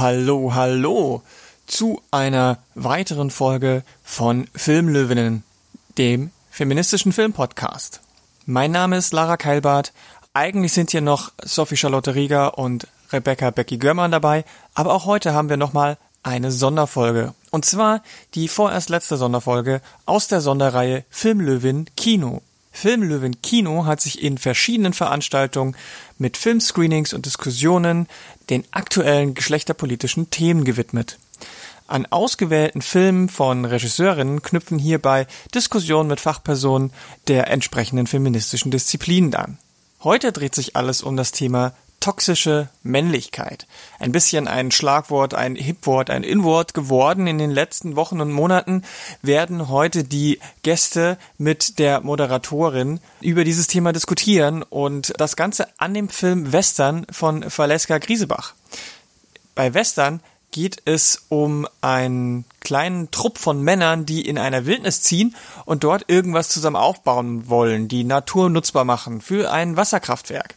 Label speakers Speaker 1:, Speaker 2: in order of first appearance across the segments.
Speaker 1: Hallo, hallo, zu einer weiteren Folge von Filmlöwinnen, dem feministischen Filmpodcast. Mein Name ist Lara Keilbart. Eigentlich sind hier noch Sophie Charlotte Rieger und Rebecca Becky Görmann dabei, aber auch heute haben wir nochmal eine Sonderfolge. Und zwar die vorerst letzte Sonderfolge aus der Sonderreihe Filmlöwin Kino. Filmlöwen Kino hat sich in verschiedenen Veranstaltungen mit Filmscreenings und Diskussionen den aktuellen geschlechterpolitischen Themen gewidmet. An ausgewählten Filmen von Regisseurinnen knüpfen hierbei Diskussionen mit Fachpersonen der entsprechenden feministischen Disziplinen an. Heute dreht sich alles um das Thema toxische Männlichkeit. Ein bisschen ein Schlagwort, ein Hipwort, ein Inwort geworden in den letzten Wochen und Monaten, werden heute die Gäste mit der Moderatorin über dieses Thema diskutieren und das Ganze an dem Film Western von Valeska Griesebach. Bei Western geht es um einen kleinen Trupp von Männern, die in einer Wildnis ziehen und dort irgendwas zusammen aufbauen wollen, die Natur nutzbar machen für ein Wasserkraftwerk.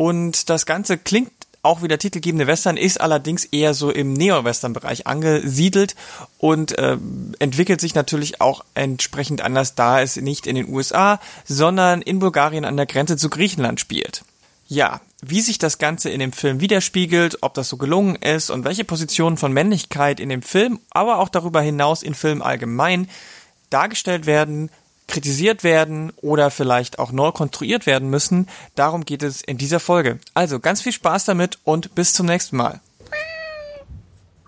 Speaker 1: Und das Ganze klingt auch wie der titelgebende Western, ist allerdings eher so im Neo-Western-Bereich angesiedelt und äh, entwickelt sich natürlich auch entsprechend anders, da es nicht in den USA, sondern in Bulgarien an der Grenze zu Griechenland spielt. Ja, wie sich das Ganze in dem Film widerspiegelt, ob das so gelungen ist und welche Positionen von Männlichkeit in dem Film, aber auch darüber hinaus in Filmen allgemein dargestellt werden, kritisiert werden oder vielleicht auch neu konstruiert werden müssen. Darum geht es in dieser Folge. Also ganz viel Spaß damit und bis zum nächsten Mal.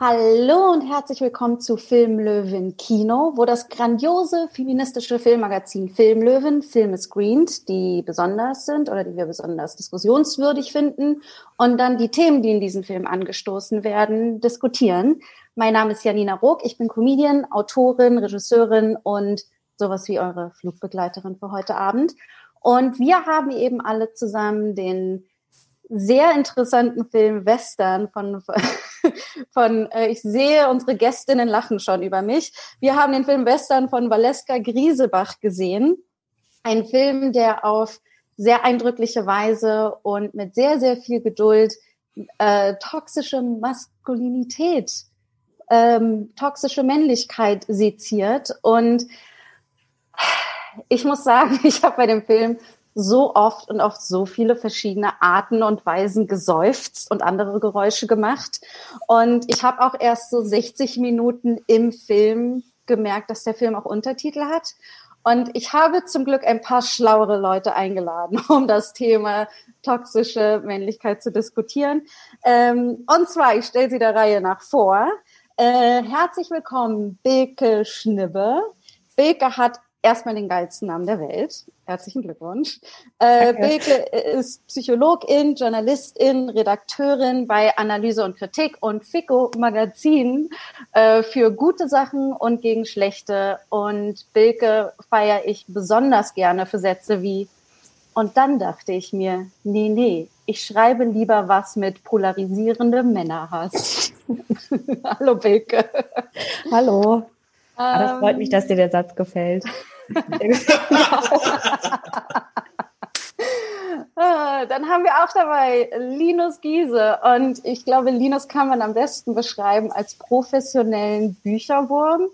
Speaker 2: Hallo und herzlich willkommen zu Filmlöwen Kino, wo das grandiose feministische Filmmagazin Filmlöwen Filme screent, die besonders sind oder die wir besonders diskussionswürdig finden und dann die Themen, die in diesem Film angestoßen werden, diskutieren. Mein Name ist Janina Rook, ich bin Comedian, Autorin, Regisseurin und sowas wie eure Flugbegleiterin für heute Abend. Und wir haben eben alle zusammen den sehr interessanten Film Western von, von äh, ich sehe, unsere Gästinnen lachen schon über mich. Wir haben den Film Western von Valeska Griesebach gesehen. Ein Film, der auf sehr eindrückliche Weise und mit sehr, sehr viel Geduld äh, toxische Maskulinität, ähm, toxische Männlichkeit seziert und ich muss sagen, ich habe bei dem Film so oft und auf so viele verschiedene Arten und Weisen geseufzt und andere Geräusche gemacht. Und ich habe auch erst so 60 Minuten im Film gemerkt, dass der Film auch Untertitel hat. Und ich habe zum Glück ein paar schlauere Leute eingeladen, um das Thema toxische Männlichkeit zu diskutieren. Ähm, und zwar, ich stelle sie der Reihe nach vor. Äh, herzlich willkommen, Beke Schnibbe. Beke hat erstmal den geilsten Namen der Welt. Herzlichen Glückwunsch. Äh, Beke ist Psychologin, Journalistin, Redakteurin bei Analyse und Kritik und Fico Magazin äh, für gute Sachen und gegen schlechte. Und Bilke feiere ich besonders gerne für Sätze wie und dann dachte ich mir, nee, nee, ich schreibe lieber was mit polarisierendem Männerhass. Hallo Bilke.
Speaker 3: Hallo. Aber das freut mich, dass dir der Satz gefällt.
Speaker 2: Ah, dann haben wir auch dabei Linus Giese. Und ich glaube, Linus kann man am besten beschreiben als professionellen Bücherwurm.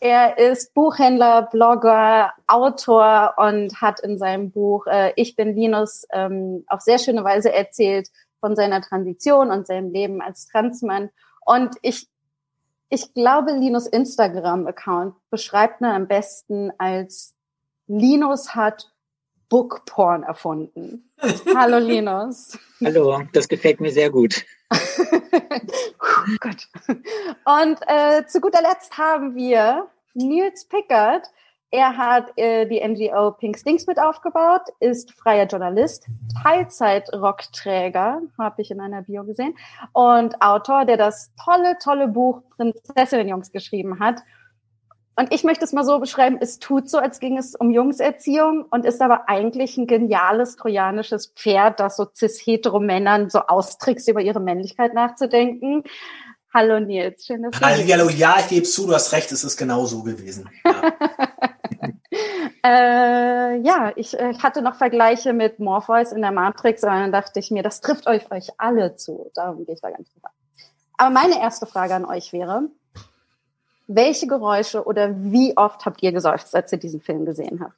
Speaker 2: Er ist Buchhändler, Blogger, Autor und hat in seinem Buch äh, Ich bin Linus ähm, auf sehr schöne Weise erzählt von seiner Transition und seinem Leben als Transmann. Und ich ich glaube, Linus Instagram-Account beschreibt man am besten als Linus hat Bookporn erfunden. Hallo Linus.
Speaker 4: Hallo, das gefällt mir sehr gut.
Speaker 2: gut. Und äh, zu guter Letzt haben wir Nils Pickard, er hat äh, die NGO Pink Stinks mit aufgebaut, ist freier Journalist, Teilzeit-Rockträger, habe ich in einer Bio gesehen, und Autor, der das tolle, tolle Buch Prinzessinnenjungs geschrieben hat. Und ich möchte es mal so beschreiben, es tut so, als ging es um Jungserziehung und ist aber eigentlich ein geniales trojanisches Pferd, das so cis-hetero-Männern so austrickst, über ihre Männlichkeit nachzudenken. Hallo Nils, schön, dass
Speaker 5: du Hallo, ja, ich gebe zu, du hast recht, es ist genau so gewesen. Ja.
Speaker 2: Äh, ja, ich, äh, ich hatte noch Vergleiche mit Morpheus in der Matrix, und dann dachte ich mir, das trifft euch euch alle zu. Darum gehe ich da ganz drüber. Aber meine erste Frage an euch wäre, welche Geräusche oder wie oft habt ihr geseufzt, als ihr diesen Film gesehen habt?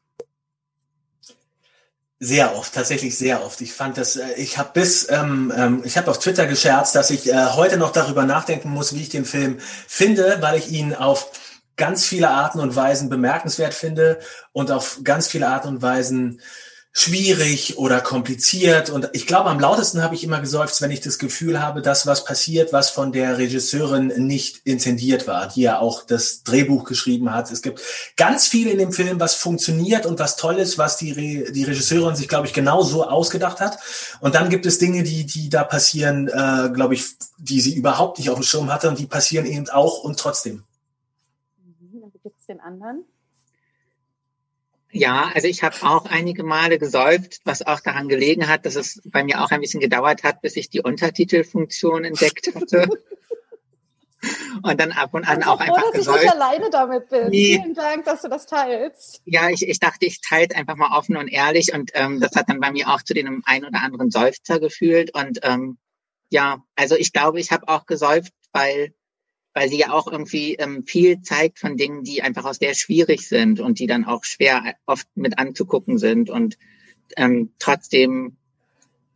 Speaker 5: Sehr oft, tatsächlich sehr oft. Ich fand das, äh, ich habe bis, ähm, ähm, ich habe auf Twitter gescherzt, dass ich äh, heute noch darüber nachdenken muss, wie ich den Film finde, weil ich ihn auf ganz viele Arten und Weisen bemerkenswert finde und auf ganz viele Arten und Weisen schwierig oder kompliziert. Und ich glaube, am lautesten habe ich immer geseufzt, wenn ich das Gefühl habe, dass was passiert, was von der Regisseurin nicht intendiert war, die ja auch das Drehbuch geschrieben hat. Es gibt ganz viel in dem Film, was funktioniert und was toll ist, was die, Re die Regisseurin sich, glaube ich, genau so ausgedacht hat. Und dann gibt es Dinge, die, die da passieren, äh, glaube ich, die sie überhaupt nicht auf dem Schirm hatte und die passieren eben auch und trotzdem.
Speaker 2: Mhm, dann gibt es den anderen.
Speaker 4: Ja, also ich habe auch einige Male gesäuft, was auch daran gelegen hat, dass es bei mir auch ein bisschen gedauert hat, bis ich die Untertitelfunktion entdeckt hatte. Und dann ab und an
Speaker 2: ich
Speaker 4: auch
Speaker 2: froh,
Speaker 4: einfach
Speaker 2: dass
Speaker 4: gesäuft.
Speaker 2: ich nicht alleine damit bin.
Speaker 4: Nee.
Speaker 2: Vielen Dank, dass du das teilst.
Speaker 4: Ja, ich, ich dachte, ich teile einfach mal offen und ehrlich und ähm, das hat dann bei mir auch zu dem ein oder anderen Seufzer gefühlt. Und ähm, ja, also ich glaube, ich habe auch gesäuft, weil weil sie ja auch irgendwie ähm, viel zeigt von Dingen, die einfach auch sehr schwierig sind und die dann auch schwer oft mit anzugucken sind. Und ähm, trotzdem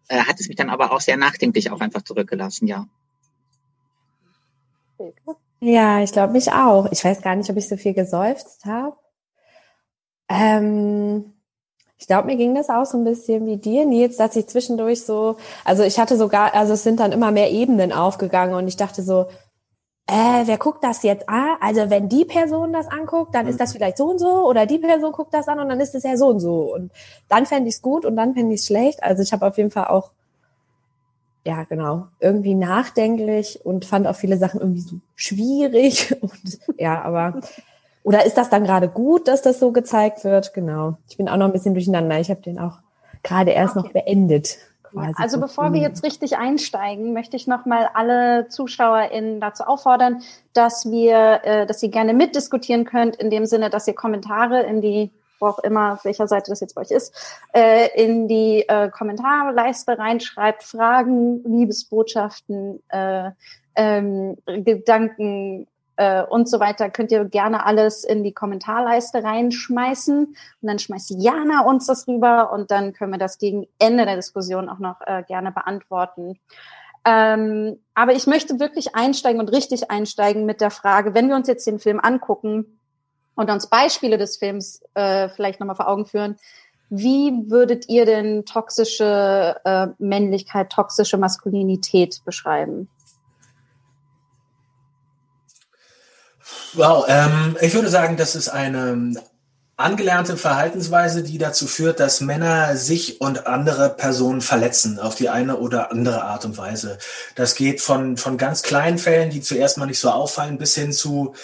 Speaker 4: äh, hat es mich dann aber auch sehr nachdenklich auch einfach zurückgelassen, ja.
Speaker 3: Ja, ich glaube mich auch. Ich weiß gar nicht, ob ich so viel geseufzt habe. Ähm, ich glaube, mir ging das auch so ein bisschen wie dir, Nils, dass ich zwischendurch so, also ich hatte sogar, also es sind dann immer mehr Ebenen aufgegangen und ich dachte so, äh, wer guckt das jetzt an? Also wenn die Person das anguckt, dann ist das vielleicht so und so oder die Person guckt das an und dann ist es ja so und so. Und dann fände ich es gut und dann fände ich es schlecht. Also ich habe auf jeden Fall auch, ja genau, irgendwie nachdenklich und fand auch viele Sachen irgendwie so schwierig. Und ja, aber oder ist das dann gerade gut, dass das so gezeigt wird? Genau. Ich bin auch noch ein bisschen durcheinander. Ich habe den auch gerade erst
Speaker 2: Okay.
Speaker 3: noch beendet. Quasi.
Speaker 2: Also bevor wir jetzt richtig einsteigen, möchte ich nochmal alle ZuschauerInnen dazu auffordern, dass wir, äh, dass ihr gerne mitdiskutieren könnt, in dem Sinne, dass ihr Kommentare in die, wo auch immer, auf welcher Seite das jetzt bei euch ist, äh, in die äh, Kommentarleiste reinschreibt, Fragen, Liebesbotschaften, äh, ähm, Gedanken, äh, und so weiter, könnt ihr gerne alles in die Kommentarleiste reinschmeißen. Und dann schmeißt Jana uns das rüber und dann können wir das gegen Ende der Diskussion auch noch äh, gerne beantworten. Ähm, aber ich möchte wirklich einsteigen und richtig einsteigen mit der Frage, wenn wir uns jetzt den Film angucken und uns Beispiele des Films äh, vielleicht nochmal vor Augen führen, wie würdet ihr denn toxische äh, Männlichkeit, toxische Maskulinität beschreiben?
Speaker 5: Wow, ähm, ich würde sagen, das ist eine angelernte Verhaltensweise, die dazu führt, dass Männer sich und andere Personen verletzen auf die eine oder andere Art und Weise. Das geht von, von ganz kleinen Fällen, die zuerst mal nicht so auffallen, bis hin zu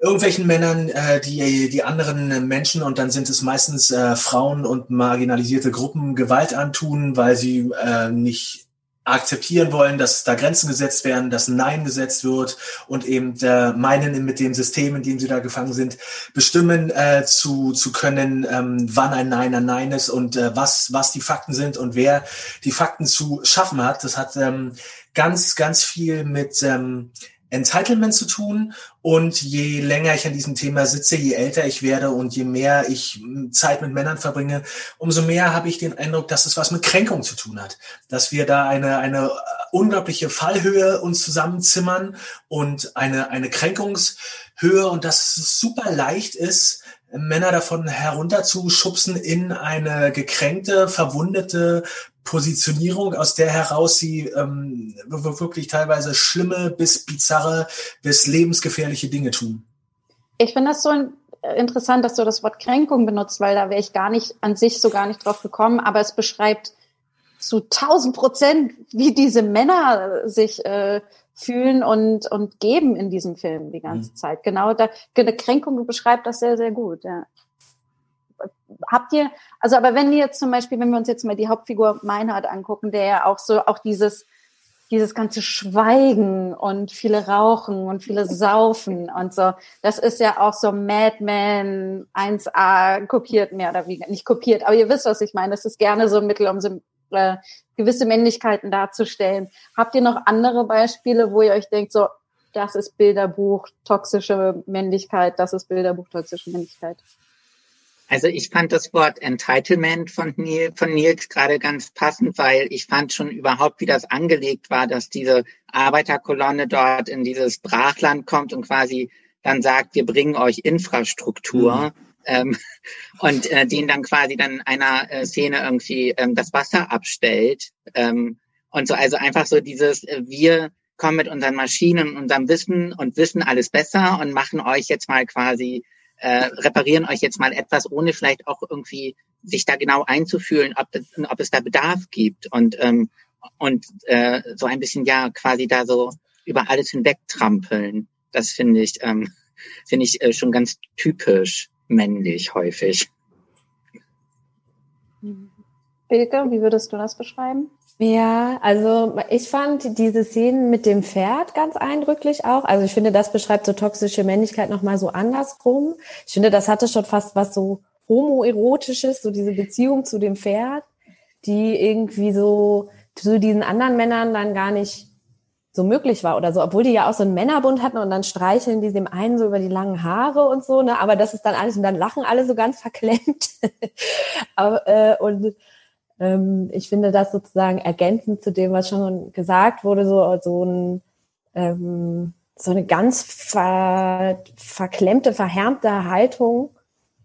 Speaker 5: irgendwelchen Männern, äh, die die anderen Menschen und dann sind es meistens äh, Frauen und marginalisierte Gruppen Gewalt antun, weil sie äh, nicht akzeptieren wollen, dass da Grenzen gesetzt werden, dass Nein gesetzt wird und eben äh, meinen mit dem System, in dem sie da gefangen sind, bestimmen äh, zu, zu können, ähm, wann ein Nein ein Nein ist und äh, was, was die Fakten sind und wer die Fakten zu schaffen hat. Das hat ähm, ganz, ganz viel mit ähm, Entitlement zu tun. Und je länger ich an diesem Thema sitze, je älter ich werde und je mehr ich Zeit mit Männern verbringe, umso mehr habe ich den Eindruck, dass es was mit Kränkung zu tun hat. Dass wir da eine, eine unglaubliche Fallhöhe uns zusammenzimmern und eine, eine Kränkungshöhe und dass es super leicht ist, Männer davon herunterzuschubsen in eine gekränkte, verwundete Positionierung, aus der heraus sie ähm, wirklich teilweise schlimme bis bizarre bis lebensgefährliche Dinge tun.
Speaker 2: Ich finde das so interessant, dass du das Wort Kränkung benutzt, weil da wäre ich gar nicht an sich so gar nicht drauf gekommen, aber es beschreibt zu tausend Prozent, wie diese Männer sich äh, fühlen und, und geben in diesem Film die ganze mhm. Zeit. Genau, da, eine Kränkung beschreibt das sehr, sehr gut, ja. Habt ihr, also aber wenn ihr jetzt zum Beispiel, wenn wir uns jetzt mal die Hauptfigur Meinhard angucken, der ja auch so, auch dieses, dieses ganze Schweigen und viele rauchen und viele saufen und so, das ist ja auch so Madman 1a kopiert mehr oder weniger, nicht kopiert, aber ihr wisst, was ich meine, das ist gerne so ein Mittel, um äh, gewisse Männlichkeiten darzustellen. Habt ihr noch andere Beispiele, wo ihr euch denkt, so, das ist Bilderbuch toxische Männlichkeit, das ist Bilderbuch toxische Männlichkeit?
Speaker 4: Also ich fand das Wort Entitlement von, Neil, von Nils gerade ganz passend, weil ich fand schon überhaupt, wie das angelegt war, dass diese Arbeiterkolonne dort in dieses Brachland kommt und quasi dann sagt, wir bringen euch Infrastruktur. Mhm. Ähm, und äh, den dann quasi dann einer äh, Szene irgendwie ähm, das Wasser abstellt. Ähm, und so, also einfach so dieses, äh, wir kommen mit unseren Maschinen und unserem Wissen und wissen alles besser und machen euch jetzt mal quasi äh, reparieren euch jetzt mal etwas, ohne vielleicht auch irgendwie sich da genau einzufühlen, ob, ob es da Bedarf gibt und ähm, und äh, so ein bisschen ja quasi da so über alles hinweg trampeln. Das finde ich ähm, finde ich äh, schon ganz typisch männlich häufig.
Speaker 2: Bilke, wie würdest du das beschreiben?
Speaker 3: Ja, also ich fand diese Szenen mit dem Pferd ganz eindrücklich auch. Also ich finde, das beschreibt so toxische Männlichkeit nochmal so andersrum. Ich finde, das hatte schon fast was so homoerotisches, so diese Beziehung zu dem Pferd, die irgendwie so zu diesen anderen Männern dann gar nicht so möglich war oder so, obwohl die ja auch so einen Männerbund hatten und dann streicheln die dem einen so über die langen Haare und so, ne, aber das ist dann alles und dann lachen alle so ganz verklemmt. aber, äh, und ich finde das sozusagen ergänzend zu dem, was schon gesagt wurde, so, so ein, ähm, so eine ganz ver, verklemmte, verhärmte Haltung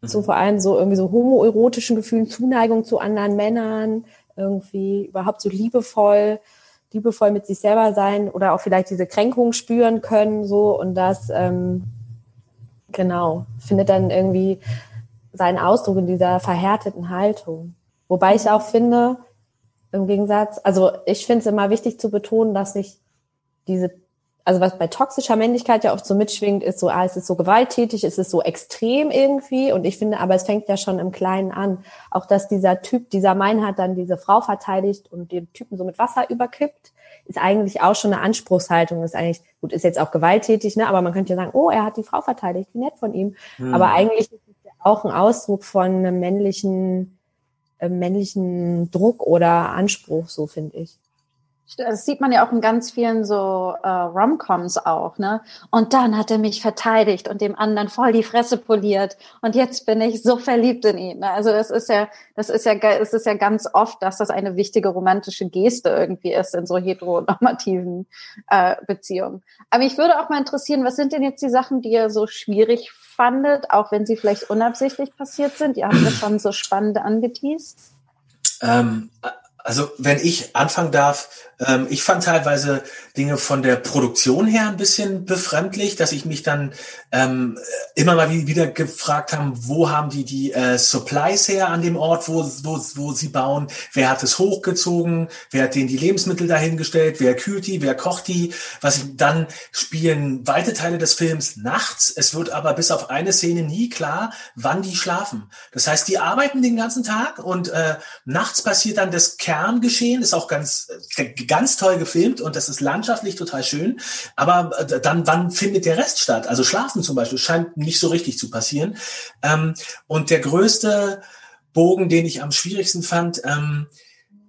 Speaker 3: mhm. zu vor allem so irgendwie so homoerotischen Gefühlen, Zuneigung zu anderen Männern, irgendwie überhaupt so liebevoll, liebevoll mit sich selber sein oder auch vielleicht diese Kränkung spüren können, so und das, ähm, genau, findet dann irgendwie seinen Ausdruck in dieser verhärteten Haltung. Wobei ich auch finde, im Gegensatz, also ich finde es immer wichtig zu betonen, dass sich diese, also was bei toxischer Männlichkeit ja oft so mitschwingt, ist so, ah, es ist so gewalttätig, es ist so extrem irgendwie. Und ich finde, aber es fängt ja schon im Kleinen an. Auch dass dieser Typ, dieser Meinhard dann diese Frau verteidigt und den Typen so mit Wasser überkippt, ist eigentlich auch schon eine Anspruchshaltung. Ist eigentlich, gut, ist jetzt auch gewalttätig, ne? Aber man könnte ja sagen, oh, er hat die Frau verteidigt, wie nett von ihm. Hm. Aber eigentlich ist es ja auch ein Ausdruck von einem männlichen männlichen Druck oder Anspruch, so finde ich.
Speaker 2: Das sieht man ja auch in ganz vielen so äh, Romcoms auch, ne? Und dann hat er mich verteidigt und dem anderen voll die Fresse poliert und jetzt bin ich so verliebt in ihn. Ne? Also das ist ja, das ist ja, es ist ja ganz oft, dass das eine wichtige romantische Geste irgendwie ist in so heteronormativen äh, Beziehungen. Aber mich würde auch mal interessieren, was sind denn jetzt die Sachen, die ihr so schwierig fandet, auch wenn sie vielleicht unabsichtlich passiert sind? Ihr habt ja schon so spannende angeteased.
Speaker 5: Ähm, also wenn ich anfangen darf, ähm, ich fand teilweise Dinge von der Produktion her ein bisschen befremdlich, dass ich mich dann ähm, immer mal wieder gefragt haben, wo haben die die äh, Supplies her an dem Ort, wo, wo, wo sie bauen, wer hat es hochgezogen, wer hat denen die Lebensmittel dahingestellt, wer kühlt die, wer kocht die, was ich, dann spielen weite Teile des Films nachts, es wird aber bis auf eine Szene nie klar, wann die schlafen. Das heißt, die arbeiten den ganzen Tag und äh, nachts passiert dann das Kerngeschehen, ist auch ganz äh, ganz toll gefilmt und das ist landschaftlich total schön. Aber äh, dann, wann findet der Rest statt? Also Schlafen zum Beispiel scheint nicht so richtig zu passieren. Ähm, und der größte Bogen, den ich am schwierigsten fand, ähm,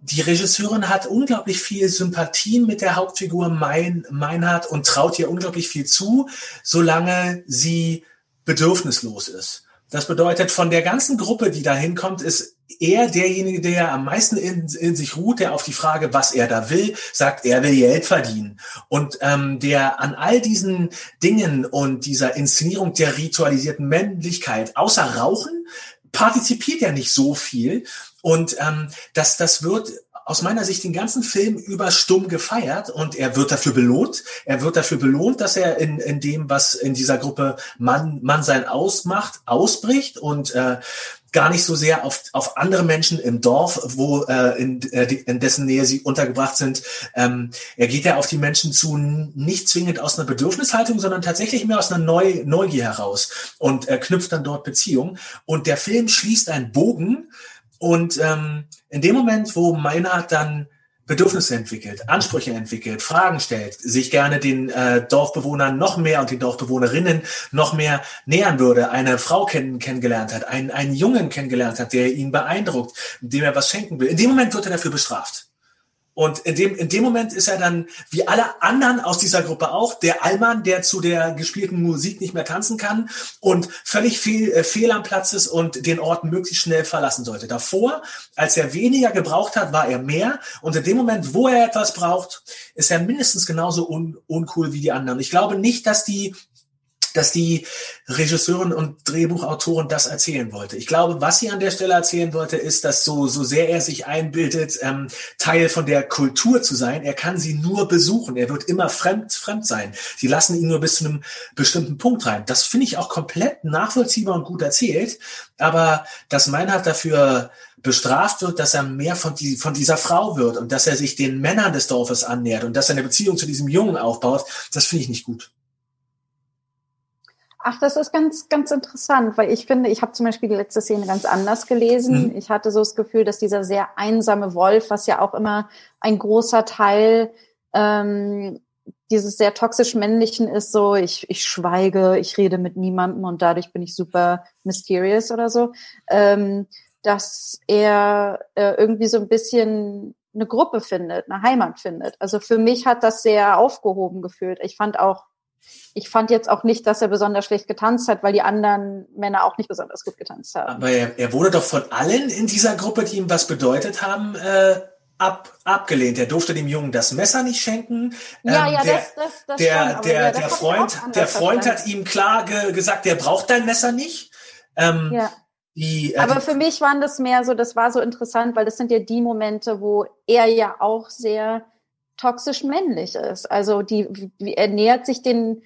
Speaker 5: die Regisseurin hat unglaublich viel Sympathien mit der Hauptfigur mein, Meinhard und traut ihr unglaublich viel zu, solange sie bedürfnislos ist. Das bedeutet, von der ganzen Gruppe, die da hinkommt, ist er derjenige, der am meisten in, in, sich ruht, der auf die Frage, was er da will, sagt, er will Geld verdienen. Und ähm, der an all diesen Dingen und dieser Inszenierung der ritualisierten Männlichkeit, außer Rauchen, partizipiert ja nicht so viel. Und ähm, das, das wird aus meiner Sicht den ganzen Film über stumm gefeiert und er wird dafür belohnt. Er wird dafür belohnt, dass er in, in dem, was in dieser Gruppe Mann, Mann sein ausmacht, ausbricht und äh, gar nicht so sehr auf, auf andere Menschen im Dorf, wo äh, in, äh, in dessen Nähe sie untergebracht sind. Ähm, er geht ja auf die Menschen zu, nicht zwingend aus einer Bedürfnishaltung, sondern tatsächlich mehr aus einer Neu Neugier heraus und er knüpft dann dort Beziehungen. Und der Film schließt einen Bogen und ähm, in dem Moment, wo Meinhard dann Bedürfnisse entwickelt, Ansprüche entwickelt, Fragen stellt, sich gerne den äh, Dorfbewohnern noch mehr und den Dorfbewohnerinnen noch mehr nähern würde, eine Frau kennen, kennengelernt hat, einen, einen Jungen kennengelernt hat, der ihn beeindruckt, dem er was schenken will. In dem Moment wird er dafür bestraft. Und in dem, in dem Moment ist er dann, wie alle anderen aus dieser Gruppe auch, der Allmann, der zu der gespielten Musik nicht mehr tanzen kann und völlig fehl, äh, fehl am Platz ist und den Ort möglichst schnell verlassen sollte. Davor, als er weniger gebraucht hat, war er mehr. Und in dem Moment, wo er etwas braucht, ist er mindestens genauso un, uncool wie die anderen. Ich glaube nicht, dass die dass die Regisseurin und Drehbuchautorin das erzählen wollte. Ich glaube, was sie an der Stelle erzählen wollte, ist, dass so, so sehr er sich einbildet, ähm, Teil von der Kultur zu sein, er kann sie nur besuchen. Er wird immer fremd, fremd sein. Sie lassen ihn nur bis zu einem bestimmten Punkt rein. Das finde ich auch komplett nachvollziehbar und gut erzählt. Aber dass Meinhard dafür bestraft wird, dass er mehr von, die, von dieser Frau wird und dass er sich den Männern des Dorfes annähert und dass er eine Beziehung zu diesem Jungen aufbaut, das finde ich nicht gut.
Speaker 2: Ach, das ist ganz, ganz interessant, weil ich finde, ich habe zum Beispiel die letzte Szene ganz anders gelesen. Mhm. Ich hatte so das Gefühl, dass dieser sehr einsame Wolf, was ja auch immer ein großer Teil ähm, dieses sehr toxisch männlichen ist, so ich, ich schweige, ich rede mit niemandem und dadurch bin ich super mysterious oder so, ähm, dass er äh, irgendwie so ein bisschen eine Gruppe findet, eine Heimat findet. Also für mich hat das sehr aufgehoben gefühlt. Ich fand auch ich fand jetzt auch nicht, dass er besonders schlecht getanzt hat, weil die anderen Männer auch nicht besonders gut getanzt haben.
Speaker 5: Aber er, er wurde doch von allen in dieser Gruppe, die ihm was bedeutet haben, äh, ab, abgelehnt. Er durfte dem Jungen das Messer nicht schenken.
Speaker 2: Ja, ähm, ja, der, das, das, das
Speaker 5: der, schon, der, ja, der Freund, der Freund hat ihm klar ge gesagt, der braucht dein Messer nicht. Ähm, ja.
Speaker 2: Die, äh, Aber für mich waren das mehr so, das war so interessant, weil das sind ja die Momente, wo er ja auch sehr toxisch männlich ist. Also die, er nähert sich den,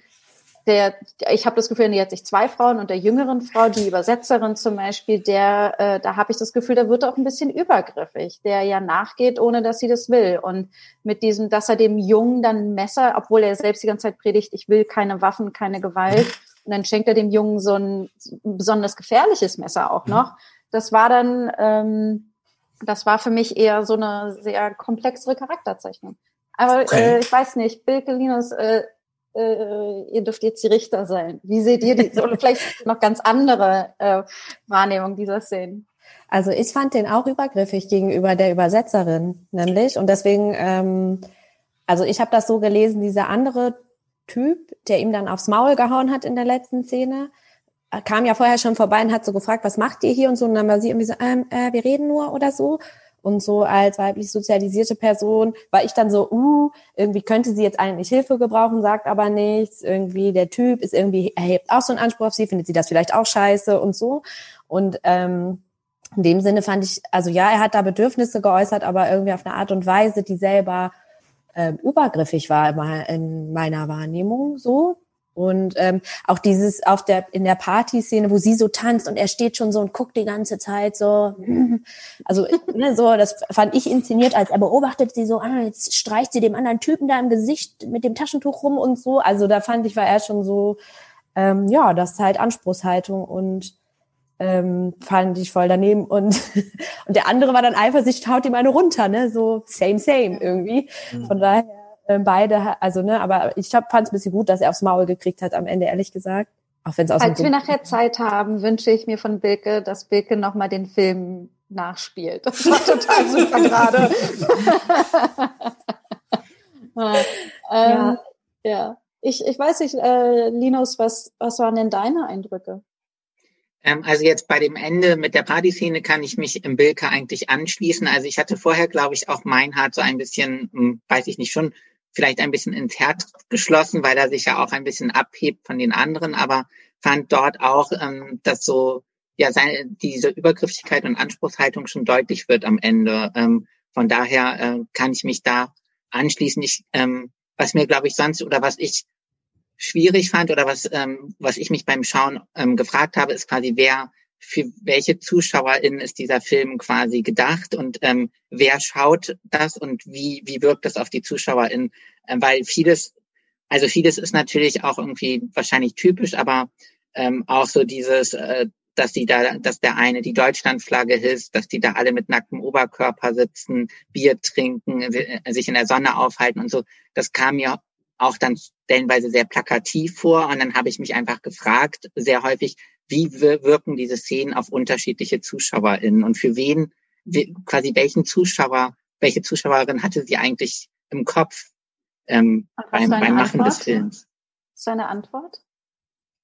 Speaker 2: der, ich habe das Gefühl, er nähert sich zwei Frauen und der jüngeren Frau, die Übersetzerin zum Beispiel, der, äh, da habe ich das Gefühl, der wird auch ein bisschen übergriffig, der ja nachgeht, ohne dass sie das will. Und mit diesem, dass er dem Jungen dann Messer, obwohl er selbst die ganze Zeit predigt, ich will keine Waffen, keine Gewalt, und dann schenkt er dem Jungen so ein besonders gefährliches Messer auch noch. Das war dann, ähm, das war für mich eher so eine sehr komplexere Charakterzeichnung. Aber okay. äh, ich weiß nicht, Bilke Linus, äh, äh, ihr dürft jetzt die Richter sein. Wie seht ihr die? Oder vielleicht noch ganz andere äh, Wahrnehmung dieser Szenen?
Speaker 3: Also ich fand den auch übergriffig gegenüber der Übersetzerin, nämlich. Und deswegen, ähm, also ich habe das so gelesen, dieser andere Typ, der ihm dann aufs Maul gehauen hat in der letzten Szene, kam ja vorher schon vorbei und hat so gefragt, was macht ihr hier und so. Und dann war sie irgendwie so, ähm, äh, wir reden nur oder so. Und so als weiblich sozialisierte Person war ich dann so, uh, irgendwie könnte sie jetzt eigentlich Hilfe gebrauchen, sagt aber nichts. Irgendwie der Typ ist irgendwie, erhebt auch so einen Anspruch auf sie, findet sie das vielleicht auch scheiße und so. Und ähm, in dem Sinne fand ich, also ja, er hat da Bedürfnisse geäußert, aber irgendwie auf eine Art und Weise, die selber ähm, übergriffig war in meiner Wahrnehmung so. Und ähm, auch dieses auf der in der Partyszene, wo sie so tanzt und er steht schon so und guckt die ganze Zeit so, also ne, so, das fand ich inszeniert, als er beobachtet sie so, ah, jetzt streicht sie dem anderen Typen da im Gesicht mit dem Taschentuch rum und so. Also da fand ich war er schon so, ähm, ja, das ist halt Anspruchshaltung und ähm, fand ich voll daneben und und der andere war dann einfach, sich haut ihm eine runter, ne, so same same irgendwie. Mhm. Von daher ähm, beide, also ne, aber ich fand es ein bisschen gut, dass er aufs Maul gekriegt hat am Ende, ehrlich gesagt.
Speaker 2: Auch wenn es aus Als wir nachher Zeit haben, wünsche ich mir von Bilke, dass Bilke nochmal den Film nachspielt. Das war total super gerade. ähm, ja. ja. Ich, ich weiß nicht, äh, Linus, was, was waren denn deine Eindrücke?
Speaker 4: Ähm, also jetzt bei dem Ende mit der Partyszene kann ich mich im Bilke eigentlich anschließen. Also ich hatte vorher, glaube ich, auch Meinhard so ein bisschen, hm, weiß ich nicht, schon vielleicht ein bisschen ins Herz geschlossen, weil er sich ja auch ein bisschen abhebt von den anderen, aber fand dort auch, ähm, dass so ja seine, diese Übergriffigkeit und Anspruchshaltung schon deutlich wird am Ende. Ähm, von daher äh, kann ich mich da anschließen. Ich, ähm, was mir, glaube ich, sonst oder was ich schwierig fand oder was, ähm, was ich mich beim Schauen ähm, gefragt habe, ist quasi, wer für welche ZuschauerInnen ist dieser Film quasi gedacht und ähm, wer schaut das und wie, wie wirkt das auf die ZuschauerInnen? Ähm, weil vieles, also vieles ist natürlich auch irgendwie wahrscheinlich typisch, aber ähm, auch so dieses, äh, dass sie da, dass der eine die Deutschlandflagge hisst, dass die da alle mit nacktem Oberkörper sitzen, Bier trinken, äh, sich in der Sonne aufhalten und so. Das kam mir auch dann stellenweise sehr plakativ vor. Und dann habe ich mich einfach gefragt, sehr häufig, wie wirken diese Szenen auf unterschiedliche ZuschauerInnen und für wen, quasi welchen Zuschauer, welche Zuschauerin hatte sie eigentlich im Kopf ähm, beim, beim Machen Antwort? des Films?
Speaker 2: Ist eine Antwort?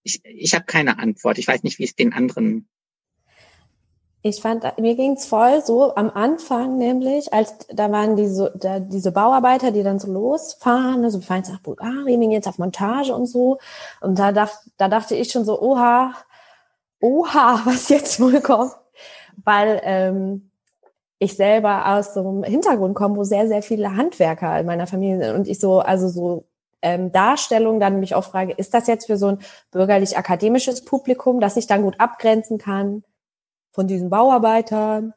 Speaker 4: Ich, ich habe keine Antwort. Ich weiß nicht, wie es den anderen
Speaker 3: ich fand, mir ging's voll so am Anfang nämlich, als da waren diese, da, diese Bauarbeiter, die dann so losfahren, ne, so fahren jetzt nach Bulgarien, gehen jetzt auf Montage und so. Und da, dacht, da dachte ich schon so, oha, oha, was jetzt wohl kommt. Weil ähm, ich selber aus so einem Hintergrund komme, wo sehr, sehr viele Handwerker in meiner Familie sind. Und ich so, also so ähm, Darstellung dann mich auch frage, ist das jetzt für so ein bürgerlich-akademisches Publikum, das ich dann gut abgrenzen kann? von diesen Bauarbeitern,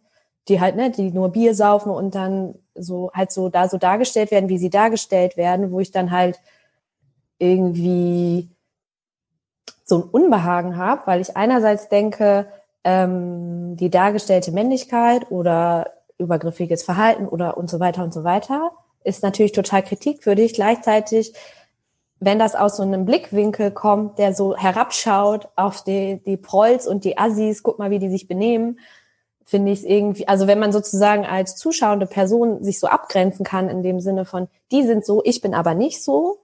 Speaker 3: die halt, ne, die nur Bier saufen und dann so halt so da so dargestellt werden, wie sie dargestellt werden, wo ich dann halt irgendwie so ein Unbehagen habe, weil ich einerseits denke, ähm, die dargestellte Männlichkeit oder übergriffiges Verhalten oder und so weiter und so weiter ist natürlich total kritikwürdig. Gleichzeitig wenn das aus so einem Blickwinkel kommt, der so herabschaut auf die, die Prolls und die Assis, guck mal, wie die sich benehmen, finde ich es irgendwie, also wenn man sozusagen als zuschauende Person sich so abgrenzen kann in dem Sinne von, die sind so, ich bin aber nicht so,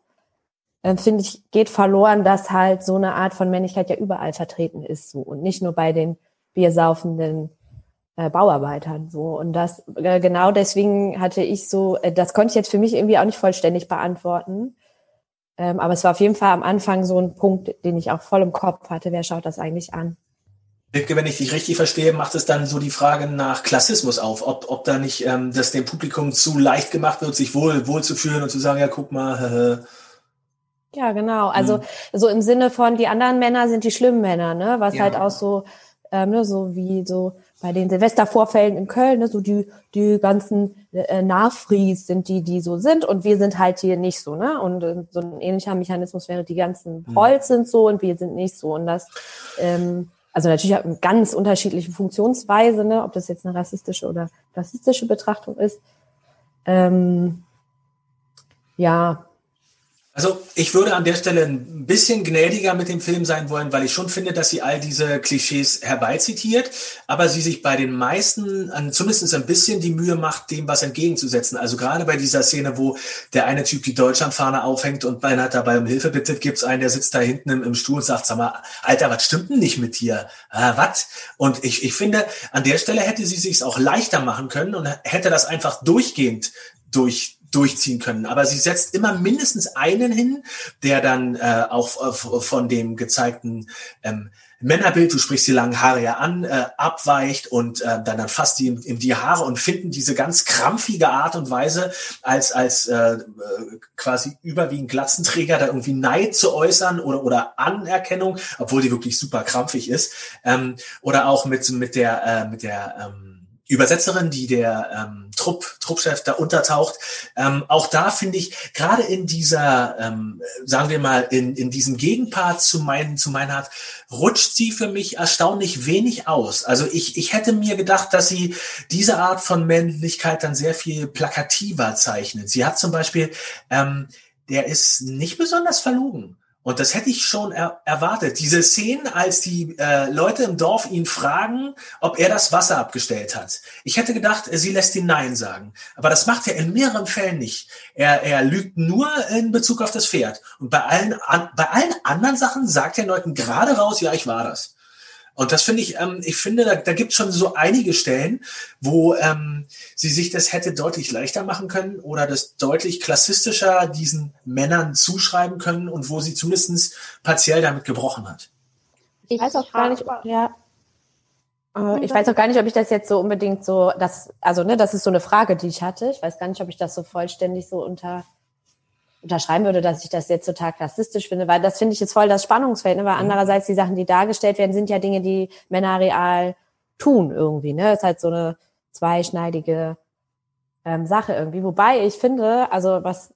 Speaker 3: äh, finde ich, geht verloren, dass halt so eine Art von Männlichkeit ja überall vertreten ist so und nicht nur bei den biersaufenden äh, Bauarbeitern so und das äh, genau deswegen hatte ich so, äh, das konnte ich jetzt für mich irgendwie auch nicht vollständig beantworten ähm, aber es war auf jeden Fall am Anfang so ein Punkt, den ich auch voll im Kopf hatte. Wer schaut das eigentlich an?
Speaker 5: Wenn ich dich richtig verstehe, macht es dann so die Frage nach Klassismus auf, ob, ob da nicht ähm, das dem Publikum zu leicht gemacht wird, sich wohl, wohl zu fühlen und zu sagen, ja, guck mal.
Speaker 3: ja, genau. Also hm. so im Sinne von, die anderen Männer sind die schlimmen Männer, ne? Was ja. halt auch so, ähm, ne, so wie so bei den Silvestervorfällen in Köln, ne, so die, die ganzen äh, Nachfries sind die, die so sind und wir sind halt hier nicht so, ne? Und äh, so ein ähnlicher Mechanismus wäre, die ganzen Prolls mhm. sind so und wir sind nicht so. Und das, ähm, also natürlich hat eine ganz unterschiedliche Funktionsweise, ne, ob das jetzt eine rassistische oder rassistische Betrachtung ist. Ähm, ja,
Speaker 5: also ich würde an der Stelle ein bisschen gnädiger mit dem Film sein wollen, weil ich schon finde, dass sie all diese Klischees herbeizitiert, aber sie sich bei den meisten zumindest ein bisschen die Mühe macht, dem was entgegenzusetzen. Also gerade bei dieser Szene, wo der eine Typ die Deutschlandfahne aufhängt und beinahe dabei um Hilfe bittet, gibt's einen, der sitzt da hinten im, im Stuhl und sagt, sag mal, Alter, was stimmt denn nicht mit dir? Ah, was? Und ich, ich finde, an der Stelle hätte sie sich auch leichter machen können und hätte das einfach durchgehend durch durchziehen können. Aber sie setzt immer mindestens einen hin, der dann äh, auch äh, von dem gezeigten ähm, Männerbild, du sprichst die langen Haare ja an, äh, abweicht und äh, dann, dann fasst die in, die Haare und finden diese ganz krampfige Art und Weise als, als äh, quasi überwiegend Glatzenträger da irgendwie Neid zu äußern oder, oder Anerkennung, obwohl die wirklich super krampfig ist. Ähm, oder auch mit, mit der, äh, mit der ähm, Übersetzerin, die der ähm, Trupp, Truppchef da untertaucht. Ähm, auch da finde ich, gerade in dieser, ähm, sagen wir mal, in, in diesem Gegenpart zu meinen, zu meiner Art, rutscht sie für mich erstaunlich wenig aus. Also ich, ich hätte mir gedacht, dass sie diese Art von Männlichkeit dann sehr viel plakativer zeichnet. Sie hat zum Beispiel, ähm, der ist nicht besonders verlogen. Und das hätte ich schon er erwartet. Diese Szenen, als die äh, Leute im Dorf ihn fragen, ob er das Wasser abgestellt hat. Ich hätte gedacht, sie lässt ihn Nein sagen. Aber das macht er in mehreren Fällen nicht. Er, er lügt nur in Bezug auf das Pferd. Und bei allen, an, bei allen anderen Sachen sagt er Leuten gerade raus, ja, ich war das. Und das finde ich, ähm, ich finde, da, da gibt es schon so einige Stellen, wo ähm, sie sich das hätte deutlich leichter machen können oder das deutlich klassistischer diesen Männern zuschreiben können und wo sie zumindest partiell damit gebrochen hat.
Speaker 3: Ich weiß auch gar nicht, ja. Äh, ich weiß auch gar nicht, ob ich das jetzt so unbedingt so, das, also ne, das ist so eine Frage, die ich hatte. Ich weiß gar nicht, ob ich das so vollständig so unter unterschreiben würde, dass ich das jetzt total klassistisch finde, weil das finde ich jetzt voll das Spannungsfeld, ne? weil mhm. andererseits die Sachen, die dargestellt werden, sind ja Dinge, die Männer real tun irgendwie, ne? Das ist halt so eine zweischneidige ähm, Sache irgendwie. Wobei ich finde, also was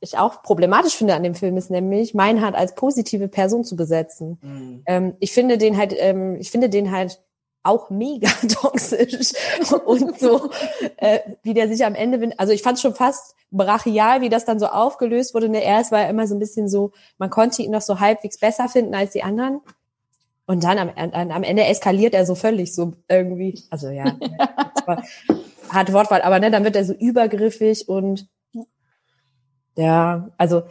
Speaker 3: ich auch problematisch finde an dem Film, ist nämlich, Meinhard als positive Person zu besetzen. Mhm. Ähm, ich finde den halt, ähm, ich finde den halt auch mega toxisch und so, äh, wie der sich am Ende, also ich fand es schon fast brachial, wie das dann so aufgelöst wurde. Ne, erst war er immer so ein bisschen so, man konnte ihn noch so halbwegs besser finden als die anderen. Und dann am, am Ende eskaliert er so völlig so irgendwie. Also ja, harte Wortwahl, aber ne, dann wird er so übergriffig und ja, also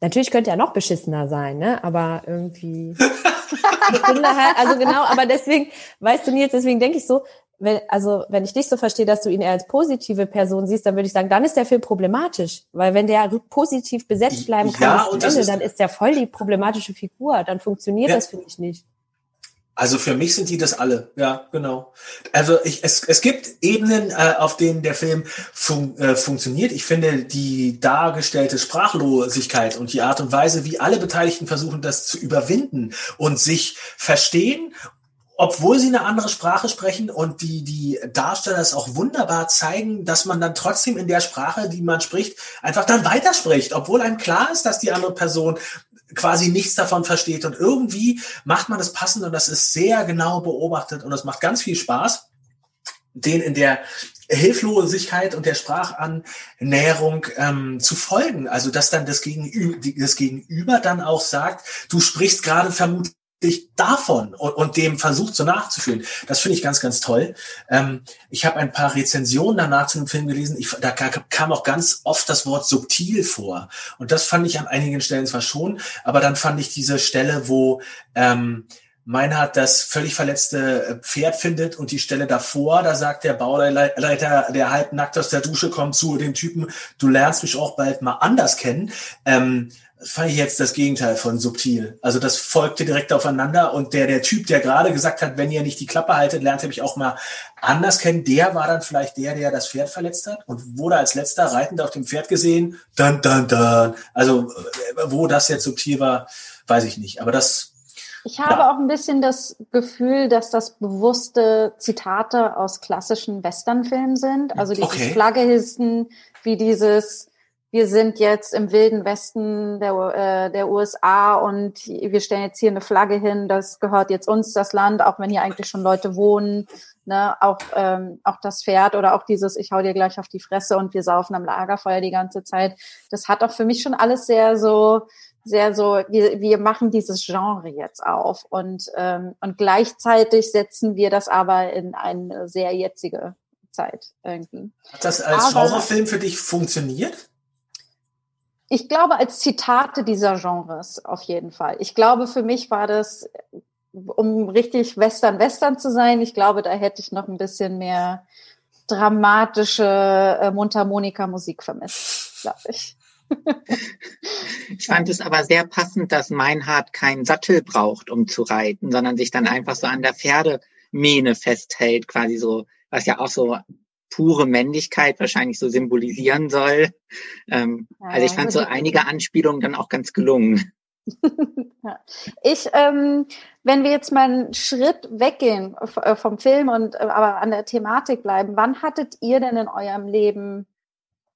Speaker 3: natürlich könnte er noch beschissener sein, ne? Aber irgendwie. ich finde halt, also genau, aber deswegen, weißt du, Nils, deswegen denke ich so, wenn, also wenn ich dich so verstehe, dass du ihn eher als positive Person siehst, dann würde ich sagen, dann ist der Film problematisch. Weil wenn der positiv besetzt bleiben kann, ja, Ende, ist, dann ist der voll die problematische Figur. Dann funktioniert ja. das, finde ich, nicht.
Speaker 5: Also für mich sind die das alle, ja, genau. Also ich, es, es gibt Ebenen, äh, auf denen der Film fun äh, funktioniert. Ich finde die dargestellte Sprachlosigkeit und die Art und Weise, wie alle Beteiligten versuchen, das zu überwinden und sich verstehen obwohl sie eine andere Sprache sprechen und die, die Darsteller es auch wunderbar zeigen, dass man dann trotzdem in der Sprache, die man spricht, einfach dann weiterspricht, obwohl einem klar ist, dass die andere Person quasi nichts davon versteht und irgendwie macht man das passend und das ist sehr genau beobachtet und das macht ganz viel Spaß, den in der Hilflosigkeit und der Sprachannäherung ähm, zu folgen. Also dass dann das Gegenüber, das Gegenüber dann auch sagt, du sprichst gerade vermutlich sich davon und, und, dem versucht so nachzuführen. Das finde ich ganz, ganz toll. Ähm, ich habe ein paar Rezensionen danach zu dem Film gelesen. Ich, da kam auch ganz oft das Wort subtil vor. Und das fand ich an einigen Stellen zwar schon, aber dann fand ich diese Stelle, wo ähm, Meinhard das völlig verletzte äh, Pferd findet und die Stelle davor, da sagt der Bauleiter, der halbnackt aus der Dusche kommt zu dem Typen, du lernst mich auch bald mal anders kennen. Ähm, das fand ich jetzt das Gegenteil von subtil. Also das folgte direkt aufeinander und der, der Typ, der gerade gesagt hat, wenn ihr nicht die Klappe haltet, lernt ihr mich auch mal anders kennen, der war dann vielleicht der, der das Pferd verletzt hat und wurde als letzter reitend auf dem Pferd gesehen. Dann, dann, dann. Also äh, wo das jetzt subtil war, weiß ich nicht. Aber das
Speaker 2: ich habe ja. auch ein bisschen das Gefühl, dass das bewusste Zitate aus klassischen Westernfilmen sind. Also dieses okay. Flaggehissen, wie dieses wir sind jetzt im wilden Westen der, äh, der USA und wir stellen jetzt hier eine Flagge hin, das gehört jetzt uns, das Land, auch wenn hier eigentlich schon Leute wohnen. Ne? Auch, ähm, auch das Pferd oder auch dieses, ich hau dir gleich auf die Fresse und wir saufen am Lagerfeuer die ganze Zeit. Das hat auch für mich schon alles sehr so, sehr so, wir, wir machen dieses Genre jetzt auf und, ähm, und gleichzeitig setzen wir das aber in eine sehr jetzige Zeit irgendwie.
Speaker 5: Hat das als Genrefilm für dich funktioniert?
Speaker 2: Ich glaube, als Zitate dieser Genres auf jeden Fall. Ich glaube, für mich war das, um richtig Western-Western zu sein, ich glaube, da hätte ich noch ein bisschen mehr dramatische äh, Mundharmonika-Musik vermisst, glaube ich.
Speaker 4: ich fand es aber sehr passend, dass Meinhard keinen Sattel braucht, um zu reiten, sondern sich dann einfach so an der Pferdemähne festhält, quasi so, was ja auch so pure Männlichkeit wahrscheinlich so symbolisieren soll. Ähm, ja, also ich fand so einige Anspielungen dann auch ganz gelungen.
Speaker 2: ich, ähm, wenn wir jetzt mal einen Schritt weggehen äh, vom Film und äh, aber an der Thematik bleiben, wann hattet ihr denn in eurem Leben